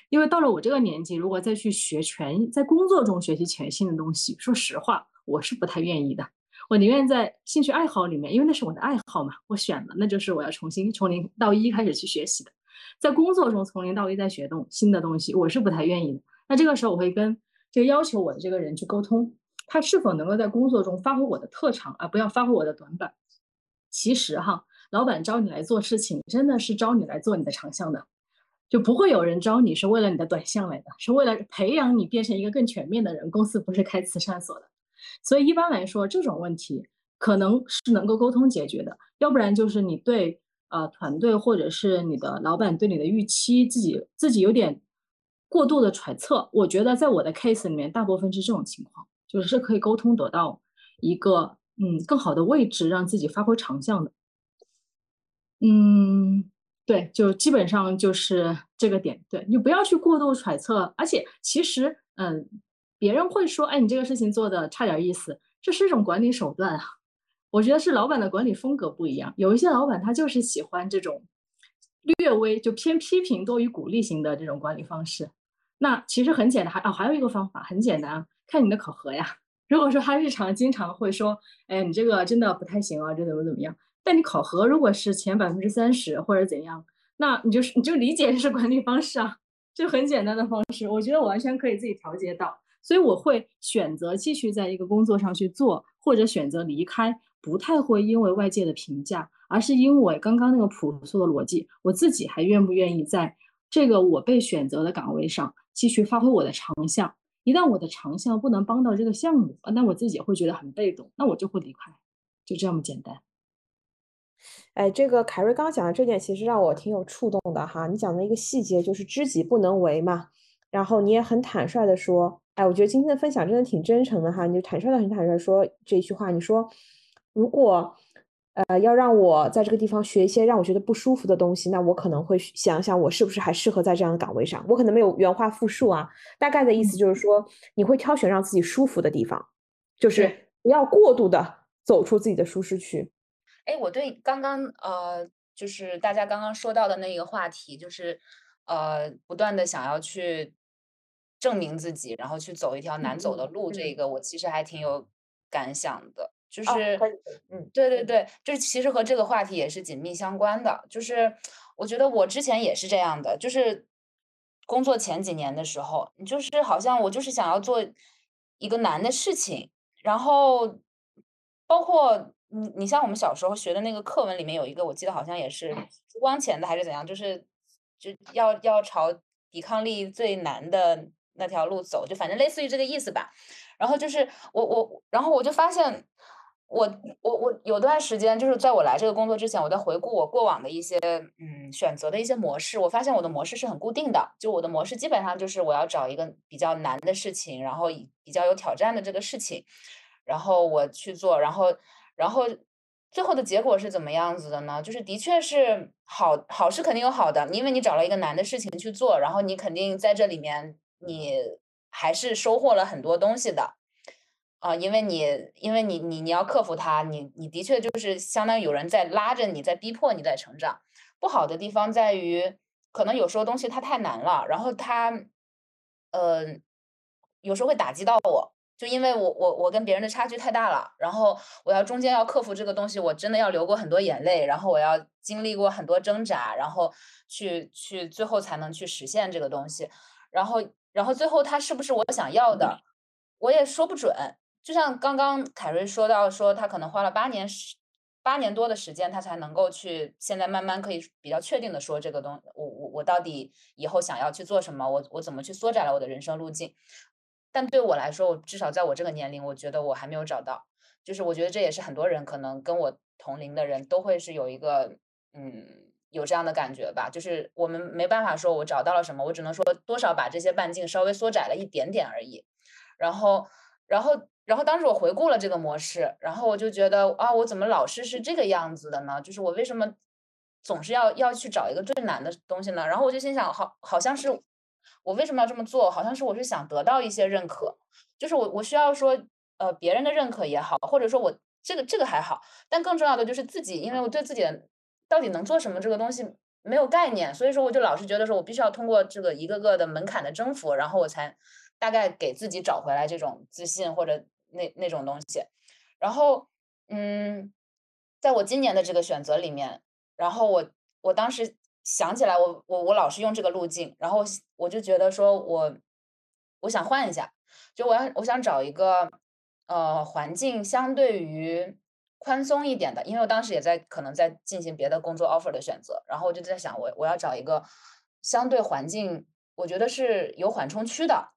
因为到了我这个年纪，如果再去学全在工作中学习全新的东西，说实话，我是不太愿意的。我宁愿在兴趣爱好里面，因为那是我的爱好嘛，我选了，那就是我要重新从零到一开始去学习的。在工作中从零到一再学东新的东西，我是不太愿意的。那这个时候我会跟这个要求我的这个人去沟通，他是否能够在工作中发挥我的特长，而不要发挥我的短板。其实哈，老板招你来做事情，真的是招你来做你的长项的，就不会有人招你是为了你的短项来的，是为了培养你变成一个更全面的人。公司不是开慈善所的，所以一般来说这种问题可能是能够沟通解决的，要不然就是你对呃团队或者是你的老板对你的预期，自己自己有点过度的揣测。我觉得在我的 case 里面，大部分是这种情况，就是可以沟通得到一个。嗯，更好的位置让自己发挥长项的，嗯，对，就基本上就是这个点，对你不要去过度揣测，而且其实，嗯，别人会说，哎，你这个事情做的差点意思，这是一种管理手段啊。我觉得是老板的管理风格不一样，有一些老板他就是喜欢这种略微就偏批评多于鼓励型的这种管理方式。那其实很简单，还哦，还有一个方法很简单，看你的考核呀。如果说他日常经常会说，哎，你这个真的不太行啊，这怎么怎么样？但你考核如果是前百分之三十或者怎样，那你就是你就理解这是管理方式啊，就很简单的方式，我觉得我完全可以自己调节到，所以我会选择继续在一个工作上去做，或者选择离开，不太会因为外界的评价，而是因为刚刚那个朴素的逻辑，我自己还愿不愿意在这个我被选择的岗位上继续发挥我的长项。一旦我的长项不能帮到这个项目，那我自己会觉得很被动，那我就会离开，就这么简单。哎，这个凯瑞刚刚讲的这点其实让我挺有触动的哈。你讲的一个细节就是知己不能为嘛，然后你也很坦率的说，哎，我觉得今天的分享真的挺真诚的哈。你就坦率的很坦率说这一句话，你说如果。呃，要让我在这个地方学一些让我觉得不舒服的东西，那我可能会想想我是不是还适合在这样的岗位上。我可能没有原话复述啊，大概的意思就是说，你会挑选让自己舒服的地方，就是不要过度的走出自己的舒适区。哎，我对刚刚呃，就是大家刚刚说到的那个话题，就是呃，不断的想要去证明自己，然后去走一条难走的路，这个我其实还挺有感想的。就是，嗯，对对对，就是其实和这个话题也是紧密相关的。就是我觉得我之前也是这样的，就是工作前几年的时候，你就是好像我就是想要做一个难的事情，然后包括你你像我们小时候学的那个课文里面有一个，我记得好像也是朱光潜的还是怎样，就是就要要朝抵抗力最难的那条路走，就反正类似于这个意思吧。然后就是我我，然后我就发现。我我我有段时间就是在我来这个工作之前，我在回顾我过往的一些嗯选择的一些模式，我发现我的模式是很固定的，就我的模式基本上就是我要找一个比较难的事情，然后比较有挑战的这个事情，然后我去做，然后然后最后的结果是怎么样子的呢？就是的确是好好是肯定有好的，因为你找了一个难的事情去做，然后你肯定在这里面你还是收获了很多东西的。啊，因为你，因为你，你你要克服它，你你的确就是相当于有人在拉着你，在逼迫你在成长。不好的地方在于，可能有时候东西它太难了，然后它，呃，有时候会打击到我，就因为我我我跟别人的差距太大了，然后我要中间要克服这个东西，我真的要流过很多眼泪，然后我要经历过很多挣扎，然后去去最后才能去实现这个东西，然后然后最后它是不是我想要的，我也说不准。就像刚刚凯瑞说到，说他可能花了八年时八年多的时间，他才能够去现在慢慢可以比较确定的说这个东，我我我到底以后想要去做什么，我我怎么去缩窄了我的人生路径。但对我来说，我至少在我这个年龄，我觉得我还没有找到。就是我觉得这也是很多人可能跟我同龄的人都会是有一个嗯有这样的感觉吧。就是我们没办法说我找到了什么，我只能说多少把这些半径稍微缩窄了一点点而已。然后，然后。然后当时我回顾了这个模式，然后我就觉得啊，我怎么老是是这个样子的呢？就是我为什么总是要要去找一个最难的东西呢？然后我就心想，好，好像是我为什么要这么做？好像是我是想得到一些认可，就是我我需要说呃别人的认可也好，或者说我这个这个还好，但更重要的就是自己，因为我对自己的到底能做什么这个东西没有概念，所以说我就老是觉得说我必须要通过这个一个个的门槛的征服，然后我才大概给自己找回来这种自信或者。那那种东西，然后，嗯，在我今年的这个选择里面，然后我我当时想起来我我我老是用这个路径，然后我就觉得说我我想换一下，就我要我想找一个呃环境相对于宽松一点的，因为我当时也在可能在进行别的工作 offer 的选择，然后我就在想我我要找一个相对环境，我觉得是有缓冲区的，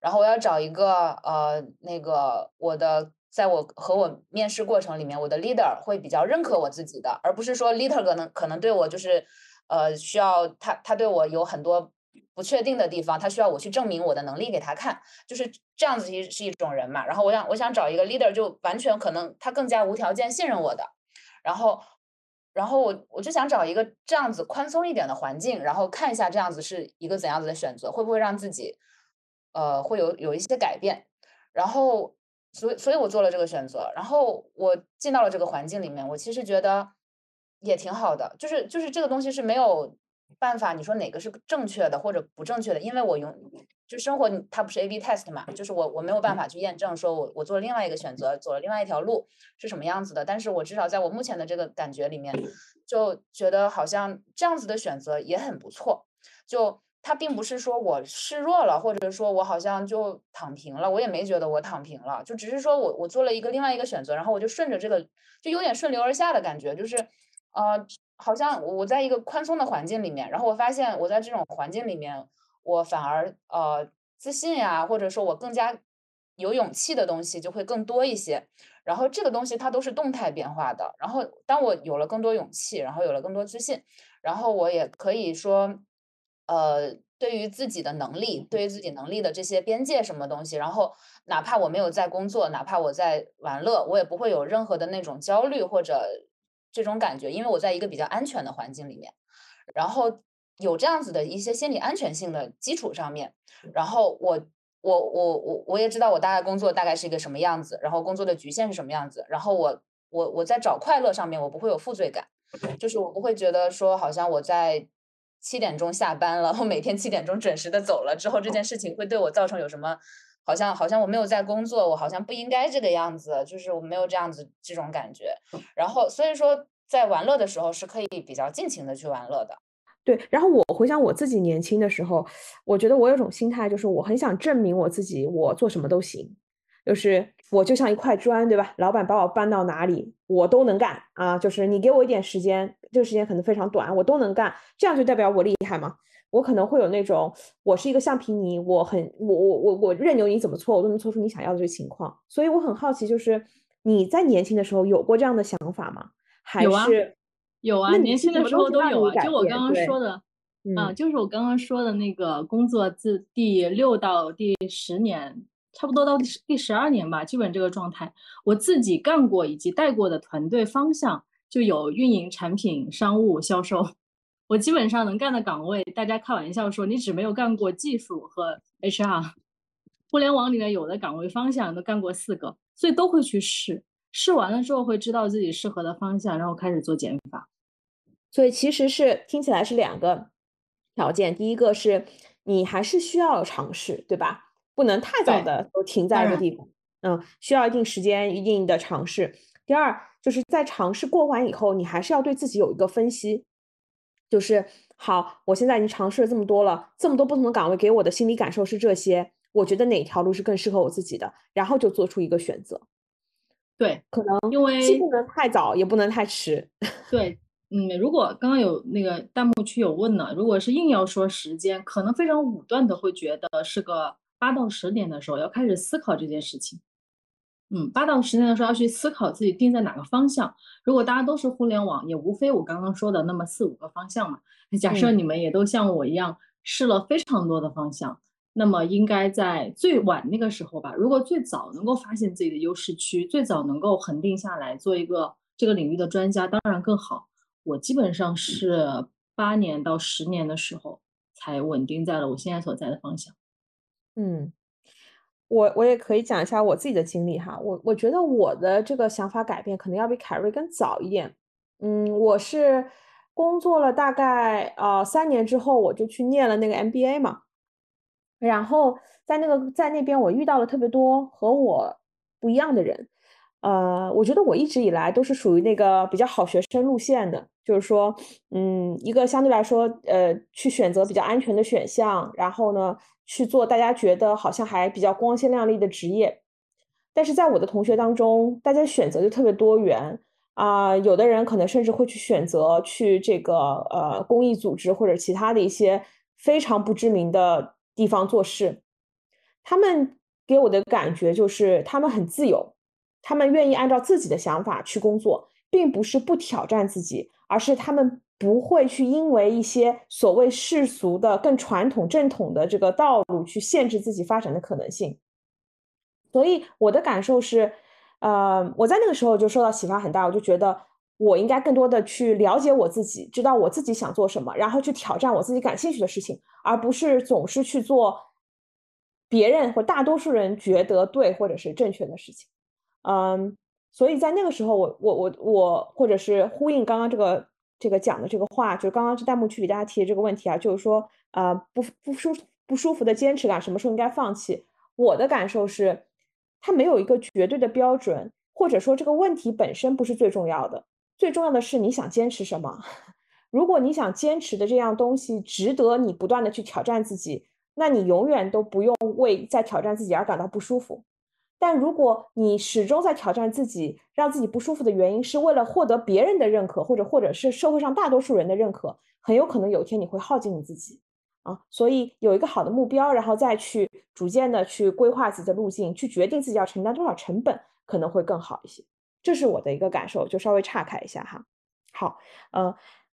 然后我要找一个呃那个我的。在我和我面试过程里面，我的 leader 会比较认可我自己的，而不是说 leader 可能可能对我就是，呃，需要他他对我有很多不确定的地方，他需要我去证明我的能力给他看，就是这样子，其实是一种人嘛。然后我想我想找一个 leader，就完全可能他更加无条件信任我的，然后然后我我就想找一个这样子宽松一点的环境，然后看一下这样子是一个怎样子的选择，会不会让自己呃会有有一些改变，然后。所以，所以我做了这个选择，然后我进到了这个环境里面，我其实觉得也挺好的，就是就是这个东西是没有办法，你说哪个是正确的或者不正确的，因为我用就生活它不是 A/B test 嘛，就是我我没有办法去验证说我我做了另外一个选择，走了另外一条路是什么样子的，但是我至少在我目前的这个感觉里面，就觉得好像这样子的选择也很不错，就。他并不是说我示弱了，或者说我好像就躺平了，我也没觉得我躺平了，就只是说我我做了一个另外一个选择，然后我就顺着这个，就有点顺流而下的感觉，就是，呃，好像我在一个宽松的环境里面，然后我发现我在这种环境里面，我反而呃自信呀，或者说我更加有勇气的东西就会更多一些，然后这个东西它都是动态变化的，然后当我有了更多勇气，然后有了更多自信，然后我也可以说。呃，对于自己的能力，对于自己能力的这些边界什么东西，然后哪怕我没有在工作，哪怕我在玩乐，我也不会有任何的那种焦虑或者这种感觉，因为我在一个比较安全的环境里面，然后有这样子的一些心理安全性的基础上面，然后我我我我我也知道我大概工作大概是一个什么样子，然后工作的局限是什么样子，然后我我我在找快乐上面我不会有负罪感，就是我不会觉得说好像我在。七点钟下班了，我每天七点钟准时的走了之后，这件事情会对我造成有什么？好像好像我没有在工作，我好像不应该这个样子，就是我没有这样子这种感觉。然后所以说，在玩乐的时候是可以比较尽情的去玩乐的。对，然后我回想我自己年轻的时候，我觉得我有种心态，就是我很想证明我自己，我做什么都行，就是我就像一块砖，对吧？老板把我搬到哪里，我都能干啊，就是你给我一点时间。这个时间可能非常短，我都能干，这样就代表我厉害吗？我可能会有那种，我是一个橡皮泥，我很，我我我我任由你怎么搓，我都能搓出你想要的这个情况。所以我很好奇，就是你在年轻的时候有过这样的想法吗？有啊，有啊，年轻的时候都有啊。就我刚刚说的，啊，就是我刚刚说的那个工作自第六到第十年，差不多到第第十二年吧，基本这个状态，我自己干过以及带过的团队方向。就有运营、产品、商务、销售，我基本上能干的岗位，大家开玩笑说你只没有干过技术和 HR。互联网里面有的岗位方向都干过四个，所以都会去试，试完了之后会知道自己适合的方向，然后开始做减法。所以其实是听起来是两个条件，第一个是你还是需要尝试，对吧？不能太早的都停在一个地方，嗯，需要一定时间、一定的尝试。第二。就是在尝试过完以后，你还是要对自己有一个分析，就是好，我现在已经尝试了这么多了，这么多不同的岗位给我的心理感受是这些，我觉得哪条路是更适合我自己的，然后就做出一个选择。对，可能因为既不能太早，也不能太迟。对，嗯，如果刚刚有那个弹幕区有问呢，如果是硬要说时间，可能非常武断的会觉得是个八到十点的时候要开始思考这件事情。嗯，八到十年的时候要去思考自己定在哪个方向。如果大家都是互联网，也无非我刚刚说的那么四五个方向嘛。假设你们也都像我一样试了非常多的方向，那么应该在最晚那个时候吧。如果最早能够发现自己的优势区，最早能够恒定下来做一个这个领域的专家，当然更好。我基本上是八年到十年的时候才稳定在了我现在所在的方向。嗯。我我也可以讲一下我自己的经历哈，我我觉得我的这个想法改变可能要比凯瑞更早一点。嗯，我是工作了大概呃三年之后，我就去念了那个 MBA 嘛，然后在那个在那边我遇到了特别多和我不一样的人，呃，我觉得我一直以来都是属于那个比较好学生路线的，就是说，嗯，一个相对来说，呃，去选择比较安全的选项，然后呢，去做大家觉得好像还比较光鲜亮丽的职业。但是在我的同学当中，大家选择就特别多元啊，有的人可能甚至会去选择去这个呃公益组织或者其他的一些非常不知名的地方做事。他们给我的感觉就是他们很自由。他们愿意按照自己的想法去工作，并不是不挑战自己，而是他们不会去因为一些所谓世俗的、更传统正统的这个道路去限制自己发展的可能性。所以我的感受是，呃，我在那个时候就受到启发很大，我就觉得我应该更多的去了解我自己，知道我自己想做什么，然后去挑战我自己感兴趣的事情，而不是总是去做别人或大多数人觉得对或者是正确的事情。嗯，所以在那个时候，我我我我，或者是呼应刚刚这个这个讲的这个话，就刚刚是弹幕区里大家提的这个问题啊，就是说，呃，不不舒不舒服的坚持感，什么时候应该放弃？我的感受是，它没有一个绝对的标准，或者说这个问题本身不是最重要的，最重要的是你想坚持什么。如果你想坚持的这样东西值得你不断的去挑战自己，那你永远都不用为在挑战自己而感到不舒服。但如果你始终在挑战自己，让自己不舒服的原因是为了获得别人的认可，或者或者是社会上大多数人的认可，很有可能有一天你会耗尽你自己啊。所以有一个好的目标，然后再去逐渐的去规划自己的路径，去决定自己要承担多少成本，可能会更好一些。这是我的一个感受，就稍微岔开一下哈。好，嗯，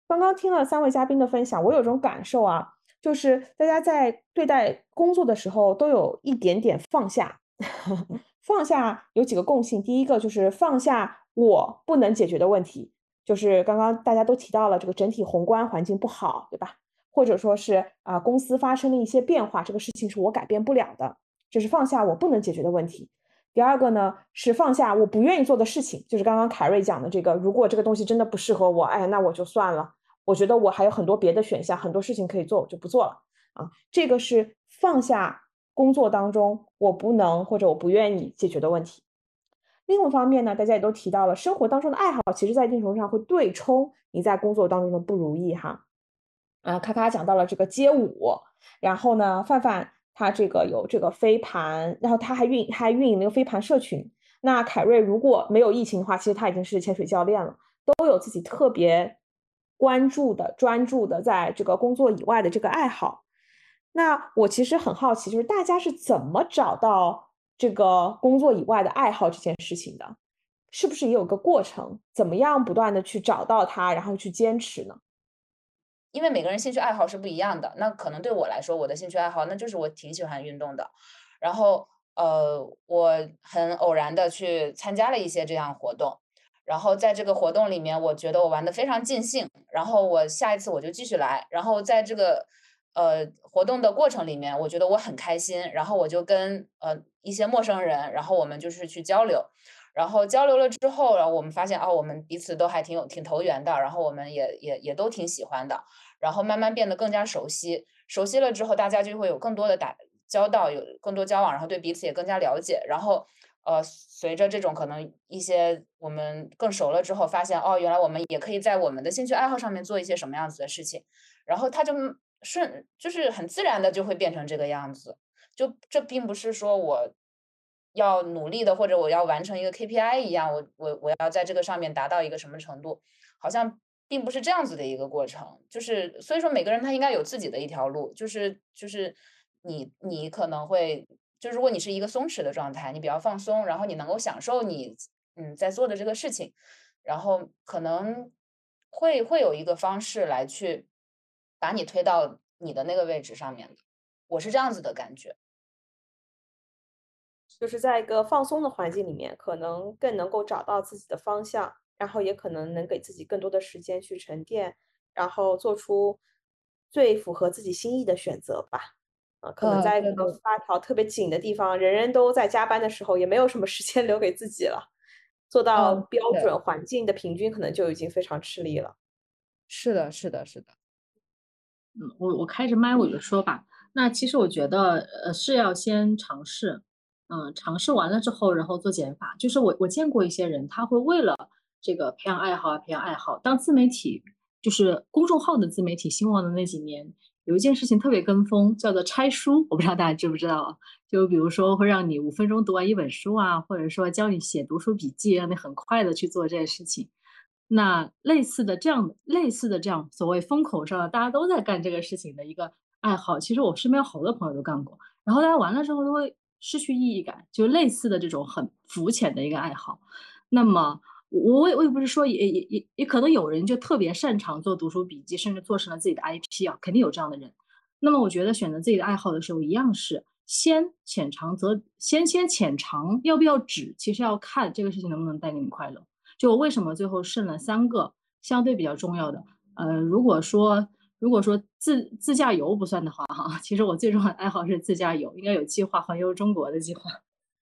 刚刚听了三位嘉宾的分享，我有种感受啊，就是大家在对待工作的时候都有一点点放下。放下有几个共性，第一个就是放下我不能解决的问题，就是刚刚大家都提到了这个整体宏观环境不好，对吧？或者说是啊公司发生了一些变化，这个事情是我改变不了的，这是放下我不能解决的问题。第二个呢是放下我不愿意做的事情，就是刚刚凯瑞讲的这个，如果这个东西真的不适合我，哎，那我就算了。我觉得我还有很多别的选项，很多事情可以做，我就不做了啊。这个是放下。工作当中我不能或者我不愿意解决的问题。另一方面呢，大家也都提到了，生活当中的爱好，其实在一定程度上会对冲你在工作当中的不如意哈。啊，咔咔讲到了这个街舞，然后呢，范范他这个有这个飞盘，然后他还运还运营那个飞盘社群。那凯瑞如果没有疫情的话，其实他已经是潜水教练了，都有自己特别关注的、专注的，在这个工作以外的这个爱好。那我其实很好奇，就是大家是怎么找到这个工作以外的爱好这件事情的？是不是也有个过程？怎么样不断的去找到它，然后去坚持呢？因为每个人兴趣爱好是不一样的。那可能对我来说，我的兴趣爱好那就是我挺喜欢运动的。然后呃，我很偶然的去参加了一些这样活动，然后在这个活动里面，我觉得我玩的非常尽兴。然后我下一次我就继续来。然后在这个。呃，活动的过程里面，我觉得我很开心，然后我就跟呃一些陌生人，然后我们就是去交流，然后交流了之后，然后我们发现哦，我们彼此都还挺有挺投缘的，然后我们也也也都挺喜欢的，然后慢慢变得更加熟悉，熟悉了之后，大家就会有更多的打交道，有更多交往，然后对彼此也更加了解，然后呃，随着这种可能一些我们更熟了之后，发现哦，原来我们也可以在我们的兴趣爱好上面做一些什么样子的事情，然后他就。顺就是很自然的就会变成这个样子，就这并不是说我要努力的或者我要完成一个 KPI 一样，我我我要在这个上面达到一个什么程度，好像并不是这样子的一个过程。就是所以说每个人他应该有自己的一条路，就是就是你你可能会就如果你是一个松弛的状态，你比较放松，然后你能够享受你嗯在做的这个事情，然后可能会会有一个方式来去。把你推到你的那个位置上面的，我是这样子的感觉，就是在一个放松的环境里面，可能更能够找到自己的方向，然后也可能能给自己更多的时间去沉淀，然后做出最符合自己心意的选择吧。啊，可能在一个发条特别紧的地方，人人都在加班的时候，也没有什么时间 留给自己了。做到标准环境的平均，可能就已经非常吃力了。是的，是的，是的。嗯，我我开着麦我就说吧。那其实我觉得，呃，是要先尝试，嗯，尝试完了之后，然后做减法。就是我我见过一些人，他会为了这个培养爱好啊，培养爱好。当自媒体就是公众号的自媒体兴旺的那几年，有一件事情特别跟风，叫做拆书。我不知道大家知不知道？就比如说会让你五分钟读完一本书啊，或者说教你写读书笔记，让你很快的去做这件事情。那类似的这样类似的这样所谓风口上，大家都在干这个事情的一个爱好，其实我身边好多朋友都干过。然后大家完了之后都会。失去意义感，就类似的这种很肤浅的一个爱好。那么，我也我也不是说也也也也可能有人就特别擅长做读书笔记，甚至做成了自己的 IP 啊，肯定有这样的人。那么，我觉得选择自己的爱好的时候，一样是先浅尝则先先浅尝，要不要止，其实要看这个事情能不能带给你快乐。就为什么最后剩了三个相对比较重要的？呃，如果说。如果说自自驾游不算的话，哈，其实我最重要的爱好是自驾游，应该有计划环游中国的计划。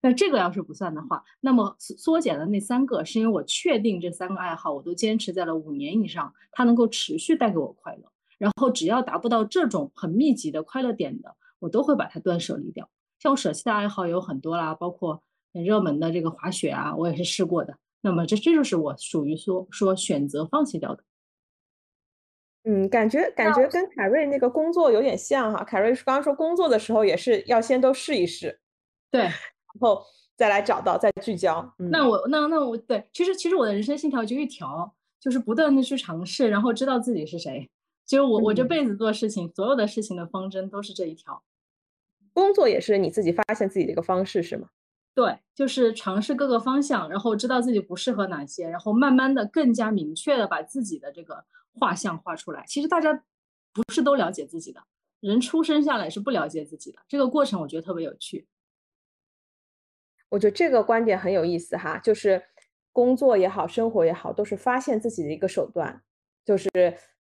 那这个要是不算的话，那么缩减的那三个，是因为我确定这三个爱好我都坚持在了五年以上，它能够持续带给我快乐。然后只要达不到这种很密集的快乐点的，我都会把它断舍离掉。像我舍弃的爱好有很多啦，包括很热门的这个滑雪啊，我也是试过的。那么这这就是我属于说说选择放弃掉的。嗯，感觉感觉跟凯瑞那个工作有点像哈。凯瑞刚刚说工作的时候也是要先都试一试，对，然后再来找到再聚焦。那我那那我对，其实其实我的人生信条就一条，就是不断的去尝试，然后知道自己是谁。就我我这辈子做事情，所有的事情的方针都是这一条。工作也是你自己发现自己的一个方式是吗？对，就是尝试各个方向，然后知道自己不适合哪些，然后慢慢的更加明确的把自己的这个。画像画出来，其实大家不是都了解自己的，人出生下来是不了解自己的，这个过程我觉得特别有趣。我觉得这个观点很有意思哈，就是工作也好，生活也好，都是发现自己的一个手段，就是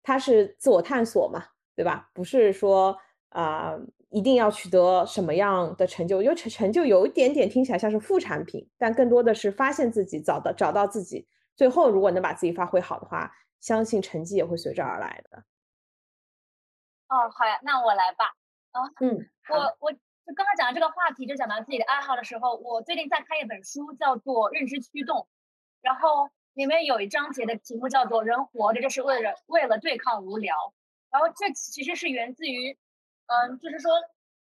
它是自我探索嘛，对吧？不是说啊一定要取得什么样的成就，因为成成就有一点点听起来像是副产品，但更多的是发现自己，找到找到自己，最后如果能把自己发挥好的话。相信成绩也会随之而来的。哦，好呀，那我来吧。啊，嗯，我我就刚刚讲到这个话题，就讲到自己的爱好的时候，我最近在看一本书，叫做《认知驱动》，然后里面有一章节的题目叫做“人活着就是为了为了对抗无聊”。然后这其实是源自于，嗯，就是说，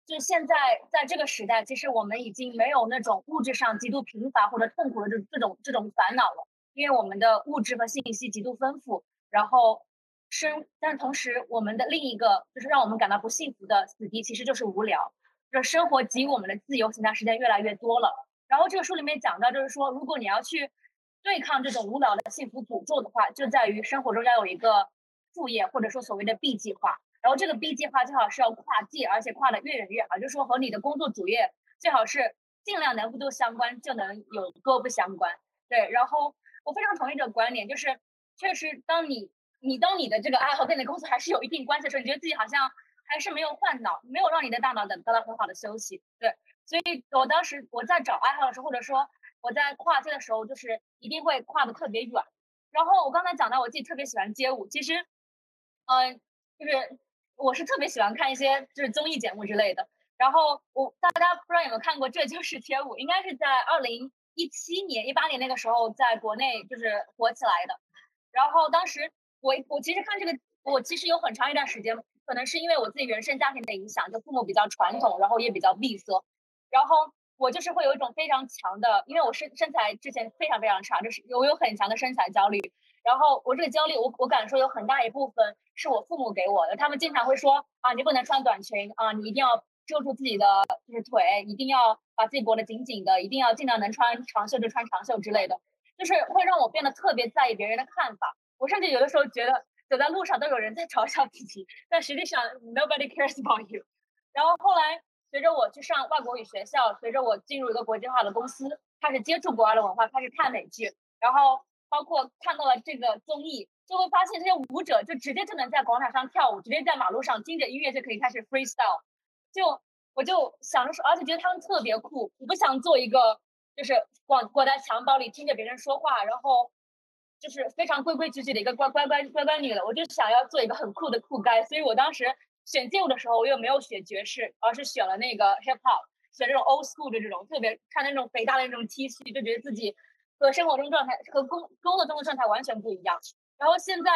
就现在在这个时代，其实我们已经没有那种物质上极度贫乏或者痛苦的这这种这种烦恼了。因为我们的物质和信息极度丰富，然后生，但同时我们的另一个就是让我们感到不幸福的死敌，其实就是无聊。这生活给予我们的自由闲暇时间越来越多了。然后这个书里面讲到，就是说，如果你要去对抗这种无聊的幸福诅咒的话，就在于生活中要有一个副业，或者说所谓的 B 计划。然后这个 B 计划最好是要跨界，而且跨的越远越好，就是说和你的工作主业最好是尽量能不相关，就能有多不相关。对，然后。我非常同意这个观点，就是确实，当你你当你的这个爱好跟你的工作还是有一定关系的时候，你觉得自己好像还是没有换脑，没有让你的大脑得得到很好的休息。对，所以我当时我在找爱好的时候，或者说我在跨界的时候，就是一定会跨的特别远。然后我刚才讲到我自己特别喜欢街舞，其实，嗯，就是我是特别喜欢看一些就是综艺节目之类的。然后我大家不知道有没有看过《这就是街舞》，应该是在二零。一七年、一八年那个时候，在国内就是火起来的。然后当时我我其实看这个，我其实有很长一段时间，可能是因为我自己原生家庭的影响，就父母比较传统，然后也比较闭塞。然后我就是会有一种非常强的，因为我身身材之前非常非常差，就是我有很强的身材焦虑。然后我这个焦虑，我我敢说有很大一部分是我父母给我的，他们经常会说啊，你不能穿短裙啊，你一定要。遮住自己的就是腿，一定要把自己裹得紧紧的，一定要尽量能穿长袖就穿长袖之类的，就是会让我变得特别在意别人的看法。我甚至有的时候觉得走在路上都有人在嘲笑自己，但实际上 nobody cares about you。然后后来随着我去上外国语学校，随着我进入一个国际化的公司，开始接触国外的文化，开始看美剧，然后包括看到了这个综艺，就会发现这些舞者就直接就能在广场上跳舞，直接在马路上听着音乐就可以开始 freestyle。就我就想着说，而且觉得他们特别酷。我不想做一个就是裹裹在襁褓里听着别人说话，然后就是非常规规矩矩的一个乖乖乖乖乖女的。我就想要做一个很酷的酷该。所以我当时选街舞的时候，我又没有选爵士，而是选了那个 hip hop，选这种 old school 的这种，特别穿那种肥大的那种 T 恤，就觉得自己和生活中状态和工工作中的状态完全不一样。然后现在，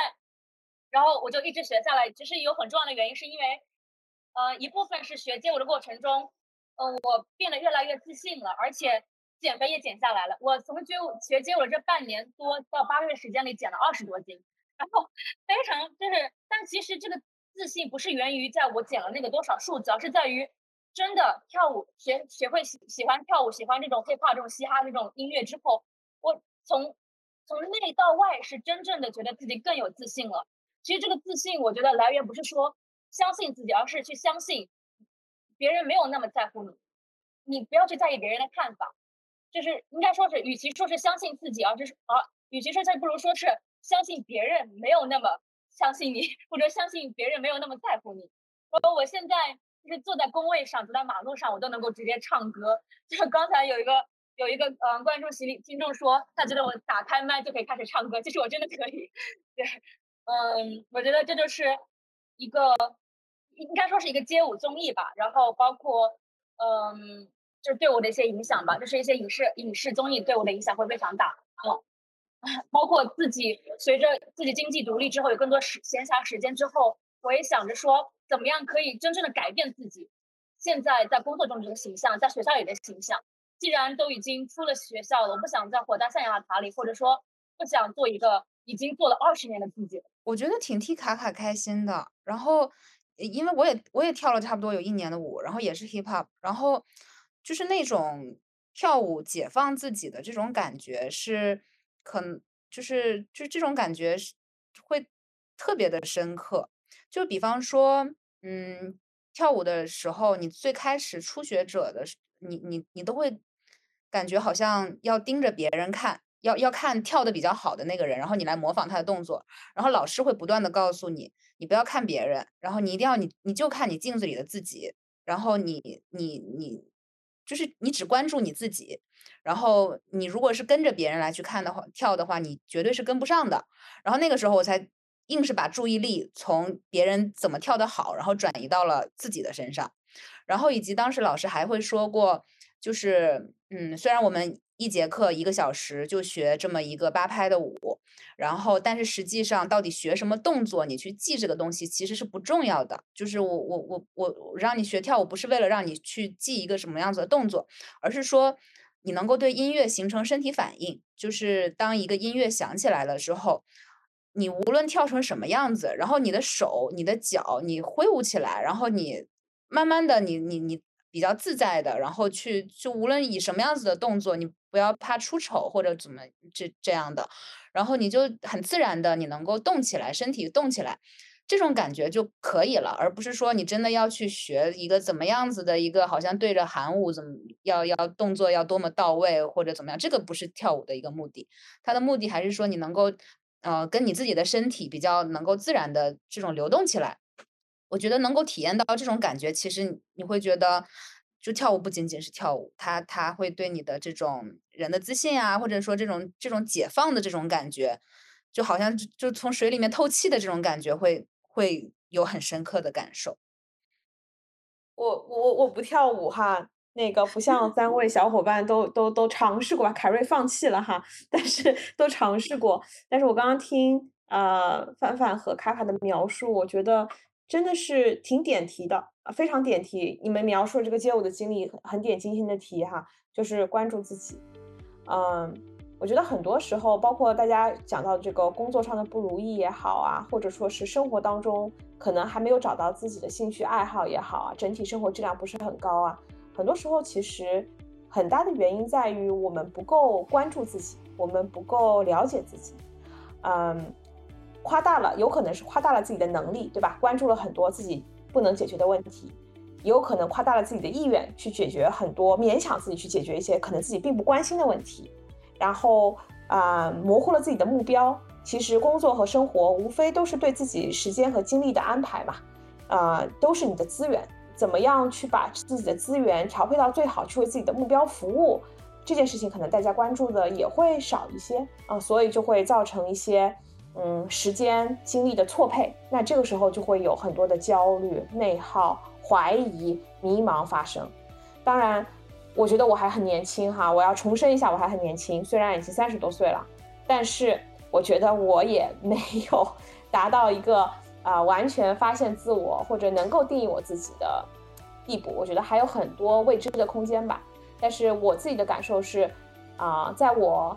然后我就一直学下来，其实有很重要的原因，是因为，呃，一部分是学街舞的过程中，呃，我变得越来越自信了，而且减肥也减下来了。我从街舞学街舞的这半年多到八个月时间里减了二十多斤，然后非常就是，但其实这个自信不是源于在我减了那个多少数字，而是在于真的跳舞学学会喜喜欢跳舞，喜欢这种 hip hop 这种嘻哈这种音乐之后，我从。从内到外是真正的觉得自己更有自信了。其实这个自信，我觉得来源不是说相信自己，而是去相信别人没有那么在乎你。你不要去在意别人的看法，就是应该说是，与其说是相信自己，而是啊，与其说是不如说是相信别人没有那么相信你，或者相信别人没有那么在乎你。我我现在就是坐在工位上，走在马路上，我都能够直接唱歌。就是刚才有一个。有一个嗯，观众席里听众说，他觉得我打开麦就可以开始唱歌，其实我真的可以。对，嗯，我觉得这就是一个应该说是一个街舞综艺吧，然后包括嗯，就是对我的一些影响吧，就是一些影视影视综艺对我的影响会非常大。嗯，包括自己随着自己经济独立之后，有更多时闲暇时间之后，我也想着说，怎么样可以真正的改变自己现在在工作中这个形象，在学校里的形象。既然都已经出了学校了，我不想再活在象牙塔里，或者说不想做一个已经做了二十年的自己。我觉得挺替卡卡开心的。然后，因为我也我也跳了差不多有一年的舞，然后也是 hip hop，然后就是那种跳舞解放自己的这种感觉是，可就是就这种感觉是会特别的深刻。就比方说，嗯，跳舞的时候，你最开始初学者的，你你你都会。感觉好像要盯着别人看，要要看跳的比较好的那个人，然后你来模仿他的动作，然后老师会不断的告诉你，你不要看别人，然后你一定要你你就看你镜子里的自己，然后你你你就是你只关注你自己，然后你如果是跟着别人来去看的话，跳的话，你绝对是跟不上的。然后那个时候我才硬是把注意力从别人怎么跳的好，然后转移到了自己的身上，然后以及当时老师还会说过。就是，嗯，虽然我们一节课一个小时就学这么一个八拍的舞，然后，但是实际上到底学什么动作，你去记这个东西其实是不重要的。就是我我我我让你学跳舞，不是为了让你去记一个什么样子的动作，而是说你能够对音乐形成身体反应。就是当一个音乐响起来了之后，你无论跳成什么样子，然后你的手、你的脚，你挥舞起来，然后你慢慢的，你你你。比较自在的，然后去就无论以什么样子的动作，你不要怕出丑或者怎么这这样的，然后你就很自然的你能够动起来，身体动起来，这种感觉就可以了，而不是说你真的要去学一个怎么样子的一个好像对着韩舞怎么要要动作要多么到位或者怎么样，这个不是跳舞的一个目的，它的目的还是说你能够呃跟你自己的身体比较能够自然的这种流动起来。我觉得能够体验到这种感觉，其实你会觉得，就跳舞不仅仅是跳舞，它它会对你的这种人的自信啊，或者说这种这种解放的这种感觉，就好像就从水里面透气的这种感觉，会会有很深刻的感受。我我我不跳舞哈，那个不像三位小伙伴都都都尝试过吧？凯瑞放弃了哈，但是都尝试过。但是我刚刚听呃范范和卡卡的描述，我觉得。真的是挺点题的啊，非常点题。你们描述这个街舞的经历很点精心的题哈，就是关注自己。嗯，我觉得很多时候，包括大家讲到这个工作上的不如意也好啊，或者说是生活当中可能还没有找到自己的兴趣爱好也好啊，整体生活质量不是很高啊。很多时候其实很大的原因在于我们不够关注自己，我们不够了解自己。嗯。夸大了，有可能是夸大了自己的能力，对吧？关注了很多自己不能解决的问题，也有可能夸大了自己的意愿去解决很多，勉强自己去解决一些可能自己并不关心的问题，然后啊，模糊了自己的目标。其实工作和生活无非都是对自己时间和精力的安排嘛，啊，都是你的资源，怎么样去把自己的资源调配到最好，去为自己的目标服务，这件事情可能大家关注的也会少一些啊，所以就会造成一些。嗯，时间精力的错配，那这个时候就会有很多的焦虑、内耗、怀疑、迷茫发生。当然，我觉得我还很年轻哈，我要重申一下，我还很年轻，虽然已经三十多岁了，但是我觉得我也没有 达到一个啊完全发现自我或者能够定义我自己的地步，我觉得还有很多未知的空间吧。但是我自己的感受是，啊，在我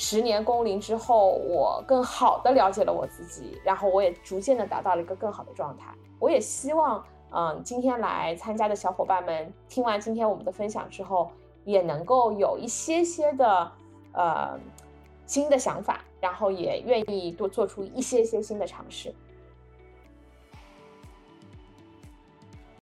十年工龄之后，我更好的了解了我自己，然后我也逐渐的达到了一个更好的状态。我也希望。嗯，今天来参加的小伙伴们，听完今天我们的分享之后，也能够有一些些的呃新的想法，然后也愿意多做出一些些新的尝试。